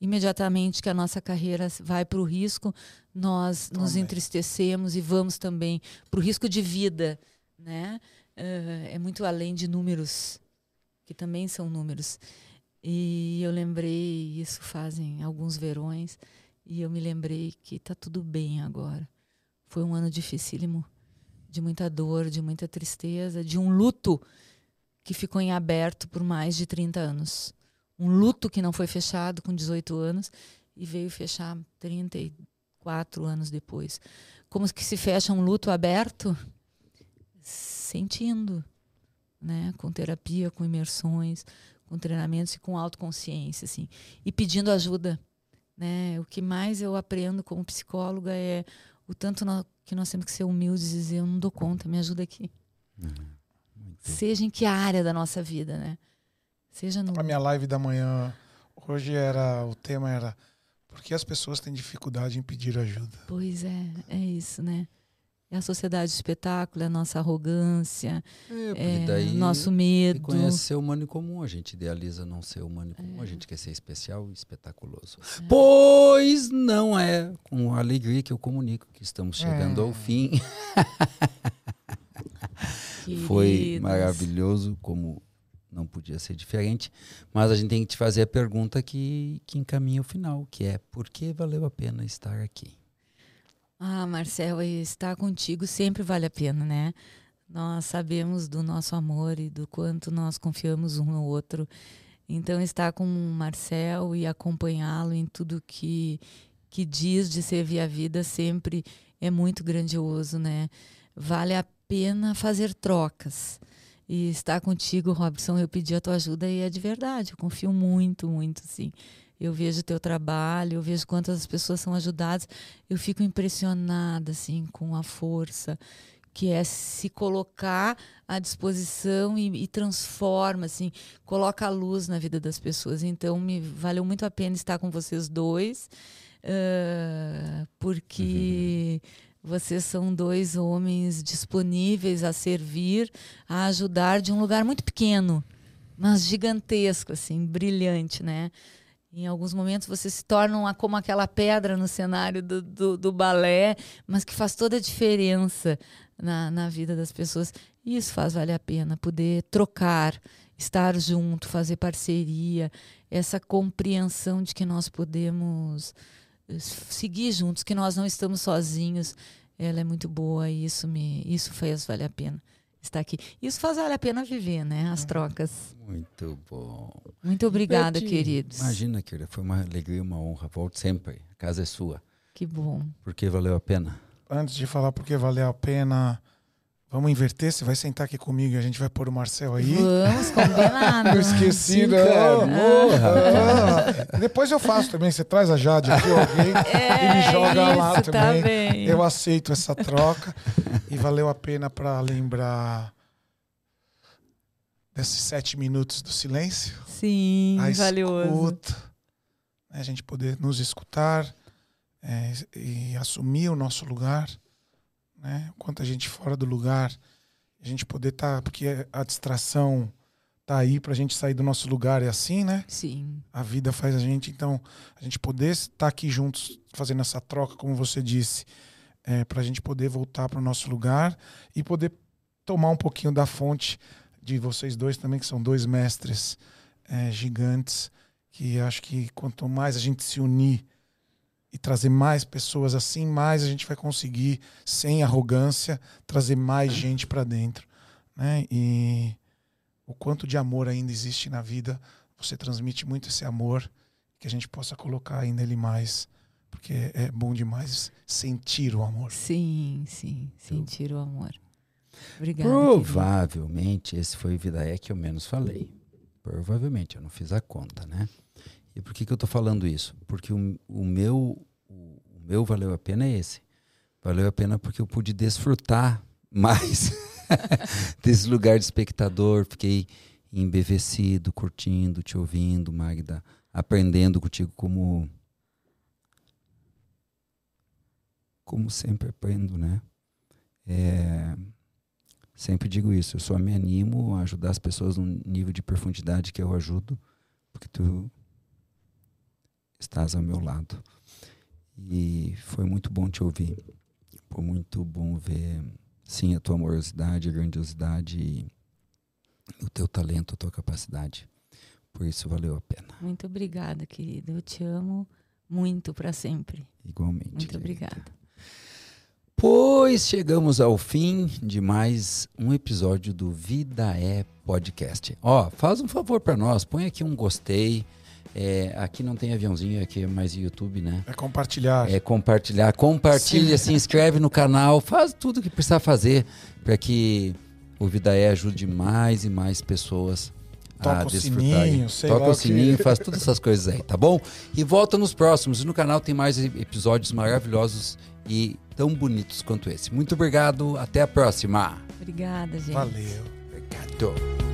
Imediatamente que a nossa carreira vai para o risco, nós também. nos entristecemos e vamos também para o risco de vida, né? Uh, é muito além de números, que também são números. E eu lembrei, isso fazem alguns verões, e eu me lembrei que está tudo bem agora. Foi um ano dificílimo, de muita dor, de muita tristeza, de um luto que ficou em aberto por mais de 30 anos. Um luto que não foi fechado com 18 anos e veio fechar 34 anos depois. Como que se fecha um luto aberto? Sentindo, né? com terapia, com imersões, com treinamentos e com autoconsciência. Assim, e pedindo ajuda né? O que mais eu aprendo como psicóloga é o tanto no, que nós temos que ser humildes e dizer: eu não dou conta, me ajuda aqui. Uhum. Seja em que área da nossa vida, né? Seja no. A minha live da manhã, hoje era. O tema era. Por que as pessoas têm dificuldade em pedir ajuda? Pois é, é isso, né? É a sociedade do espetáculo, é a nossa arrogância, é, é nosso medo. conhece ser humano em comum, a gente idealiza não ser humano em comum, é. a gente quer ser especial e espetaculoso. É. Pois não é com alegria que eu comunico que estamos chegando ao é. fim. Foi maravilhoso, como não podia ser diferente, mas a gente tem que te fazer a pergunta que, que encaminha o final, que é por que valeu a pena estar aqui? Ah, Marcel, estar contigo sempre vale a pena, né? Nós sabemos do nosso amor e do quanto nós confiamos um no outro. Então, estar com o Marcel e acompanhá-lo em tudo que, que diz de servir a vida sempre é muito grandioso, né? Vale a pena fazer trocas. E estar contigo, Robson, eu pedi a tua ajuda e é de verdade. Eu confio muito, muito, sim eu vejo o teu trabalho, eu vejo quantas pessoas são ajudadas, eu fico impressionada assim com a força que é se colocar à disposição e, e, transforma, assim, coloca a luz na vida das pessoas. Então, me valeu muito a pena estar com vocês dois, uh, porque uhum. vocês são dois homens disponíveis a servir, a ajudar de um lugar muito pequeno, mas gigantesco, assim, brilhante, né? Em alguns momentos você se torna como aquela pedra no cenário do, do, do, balé, mas que faz toda a diferença na, na vida das pessoas. E isso faz valer a pena, poder trocar, estar junto, fazer parceria, essa compreensão de que nós podemos eh, seguir juntos, que nós não estamos sozinhos. Ela é muito boa e isso, me, isso faz valer a pena estar aqui. Isso faz vale a pena viver, né? As trocas. Muito bom. Muito obrigada, queridos. Imagina, querida, foi uma alegria, uma honra. Volte sempre. A casa é sua. Que bom. Porque valeu a pena. Antes de falar porque valeu a pena, Vamos inverter? Você vai sentar aqui comigo e a gente vai pôr o Marcel aí? Vamos, combinado. eu esqueci, né? Oh, Depois eu faço também. Você traz a Jade aqui alguém é, e me joga isso, lá tá também. Tá eu aceito essa troca. e valeu a pena para lembrar desses sete minutos do silêncio. Sim, a valioso. Escuta, né? A gente poder nos escutar é, e assumir o nosso lugar né? Quanta gente fora do lugar, a gente poder estar, tá, porque a distração tá aí para a gente sair do nosso lugar é assim, né? Sim. A vida faz a gente, então a gente poder estar tá aqui juntos fazendo essa troca, como você disse, é, para a gente poder voltar para o nosso lugar e poder tomar um pouquinho da fonte de vocês dois também, que são dois mestres é, gigantes, que acho que quanto mais a gente se unir e trazer mais pessoas assim, mais a gente vai conseguir, sem arrogância, trazer mais gente para dentro. Né? E o quanto de amor ainda existe na vida, você transmite muito esse amor, que a gente possa colocar ainda ele mais, porque é bom demais sentir o amor. Sim, sim, sentir o amor. Obrigada. Provavelmente querido. esse foi o Vidaé que eu menos falei. Provavelmente, eu não fiz a conta, né? E por que, que eu estou falando isso? Porque o, o, meu, o, meu valeu a pena é esse. Valeu a pena porque eu pude desfrutar mais desse lugar de espectador. Fiquei embevecido, curtindo, te ouvindo, Magda, aprendendo contigo como como sempre aprendo, né? É, sempre digo isso, eu só me animo a ajudar as pessoas num nível de profundidade que eu ajudo, porque tu estás ao meu lado. E foi muito bom te ouvir. Foi muito bom ver, sim, a tua amorosidade, a grandiosidade e o teu talento, a tua capacidade. Por isso valeu a pena. Muito obrigada, querida. Eu te amo muito para sempre. Igualmente. Muito obrigada. Pois chegamos ao fim de mais um episódio do Vida é Podcast. Ó, faz um favor para nós, põe aqui um gostei. É, aqui não tem aviãozinho, aqui é mais YouTube, né? É compartilhar. É compartilhar, compartilha, se inscreve no canal, faz tudo que precisar fazer para que o Vida é ajude mais e mais pessoas Toca a o desfrutarem. sininho, sei Toca lá o o que- sininho, faz todas essas coisas aí, tá bom? E volta nos próximos. E no canal tem mais episódios maravilhosos e tão bonitos quanto esse. Muito obrigado, até a próxima. Obrigada, gente. Valeu. Obrigado.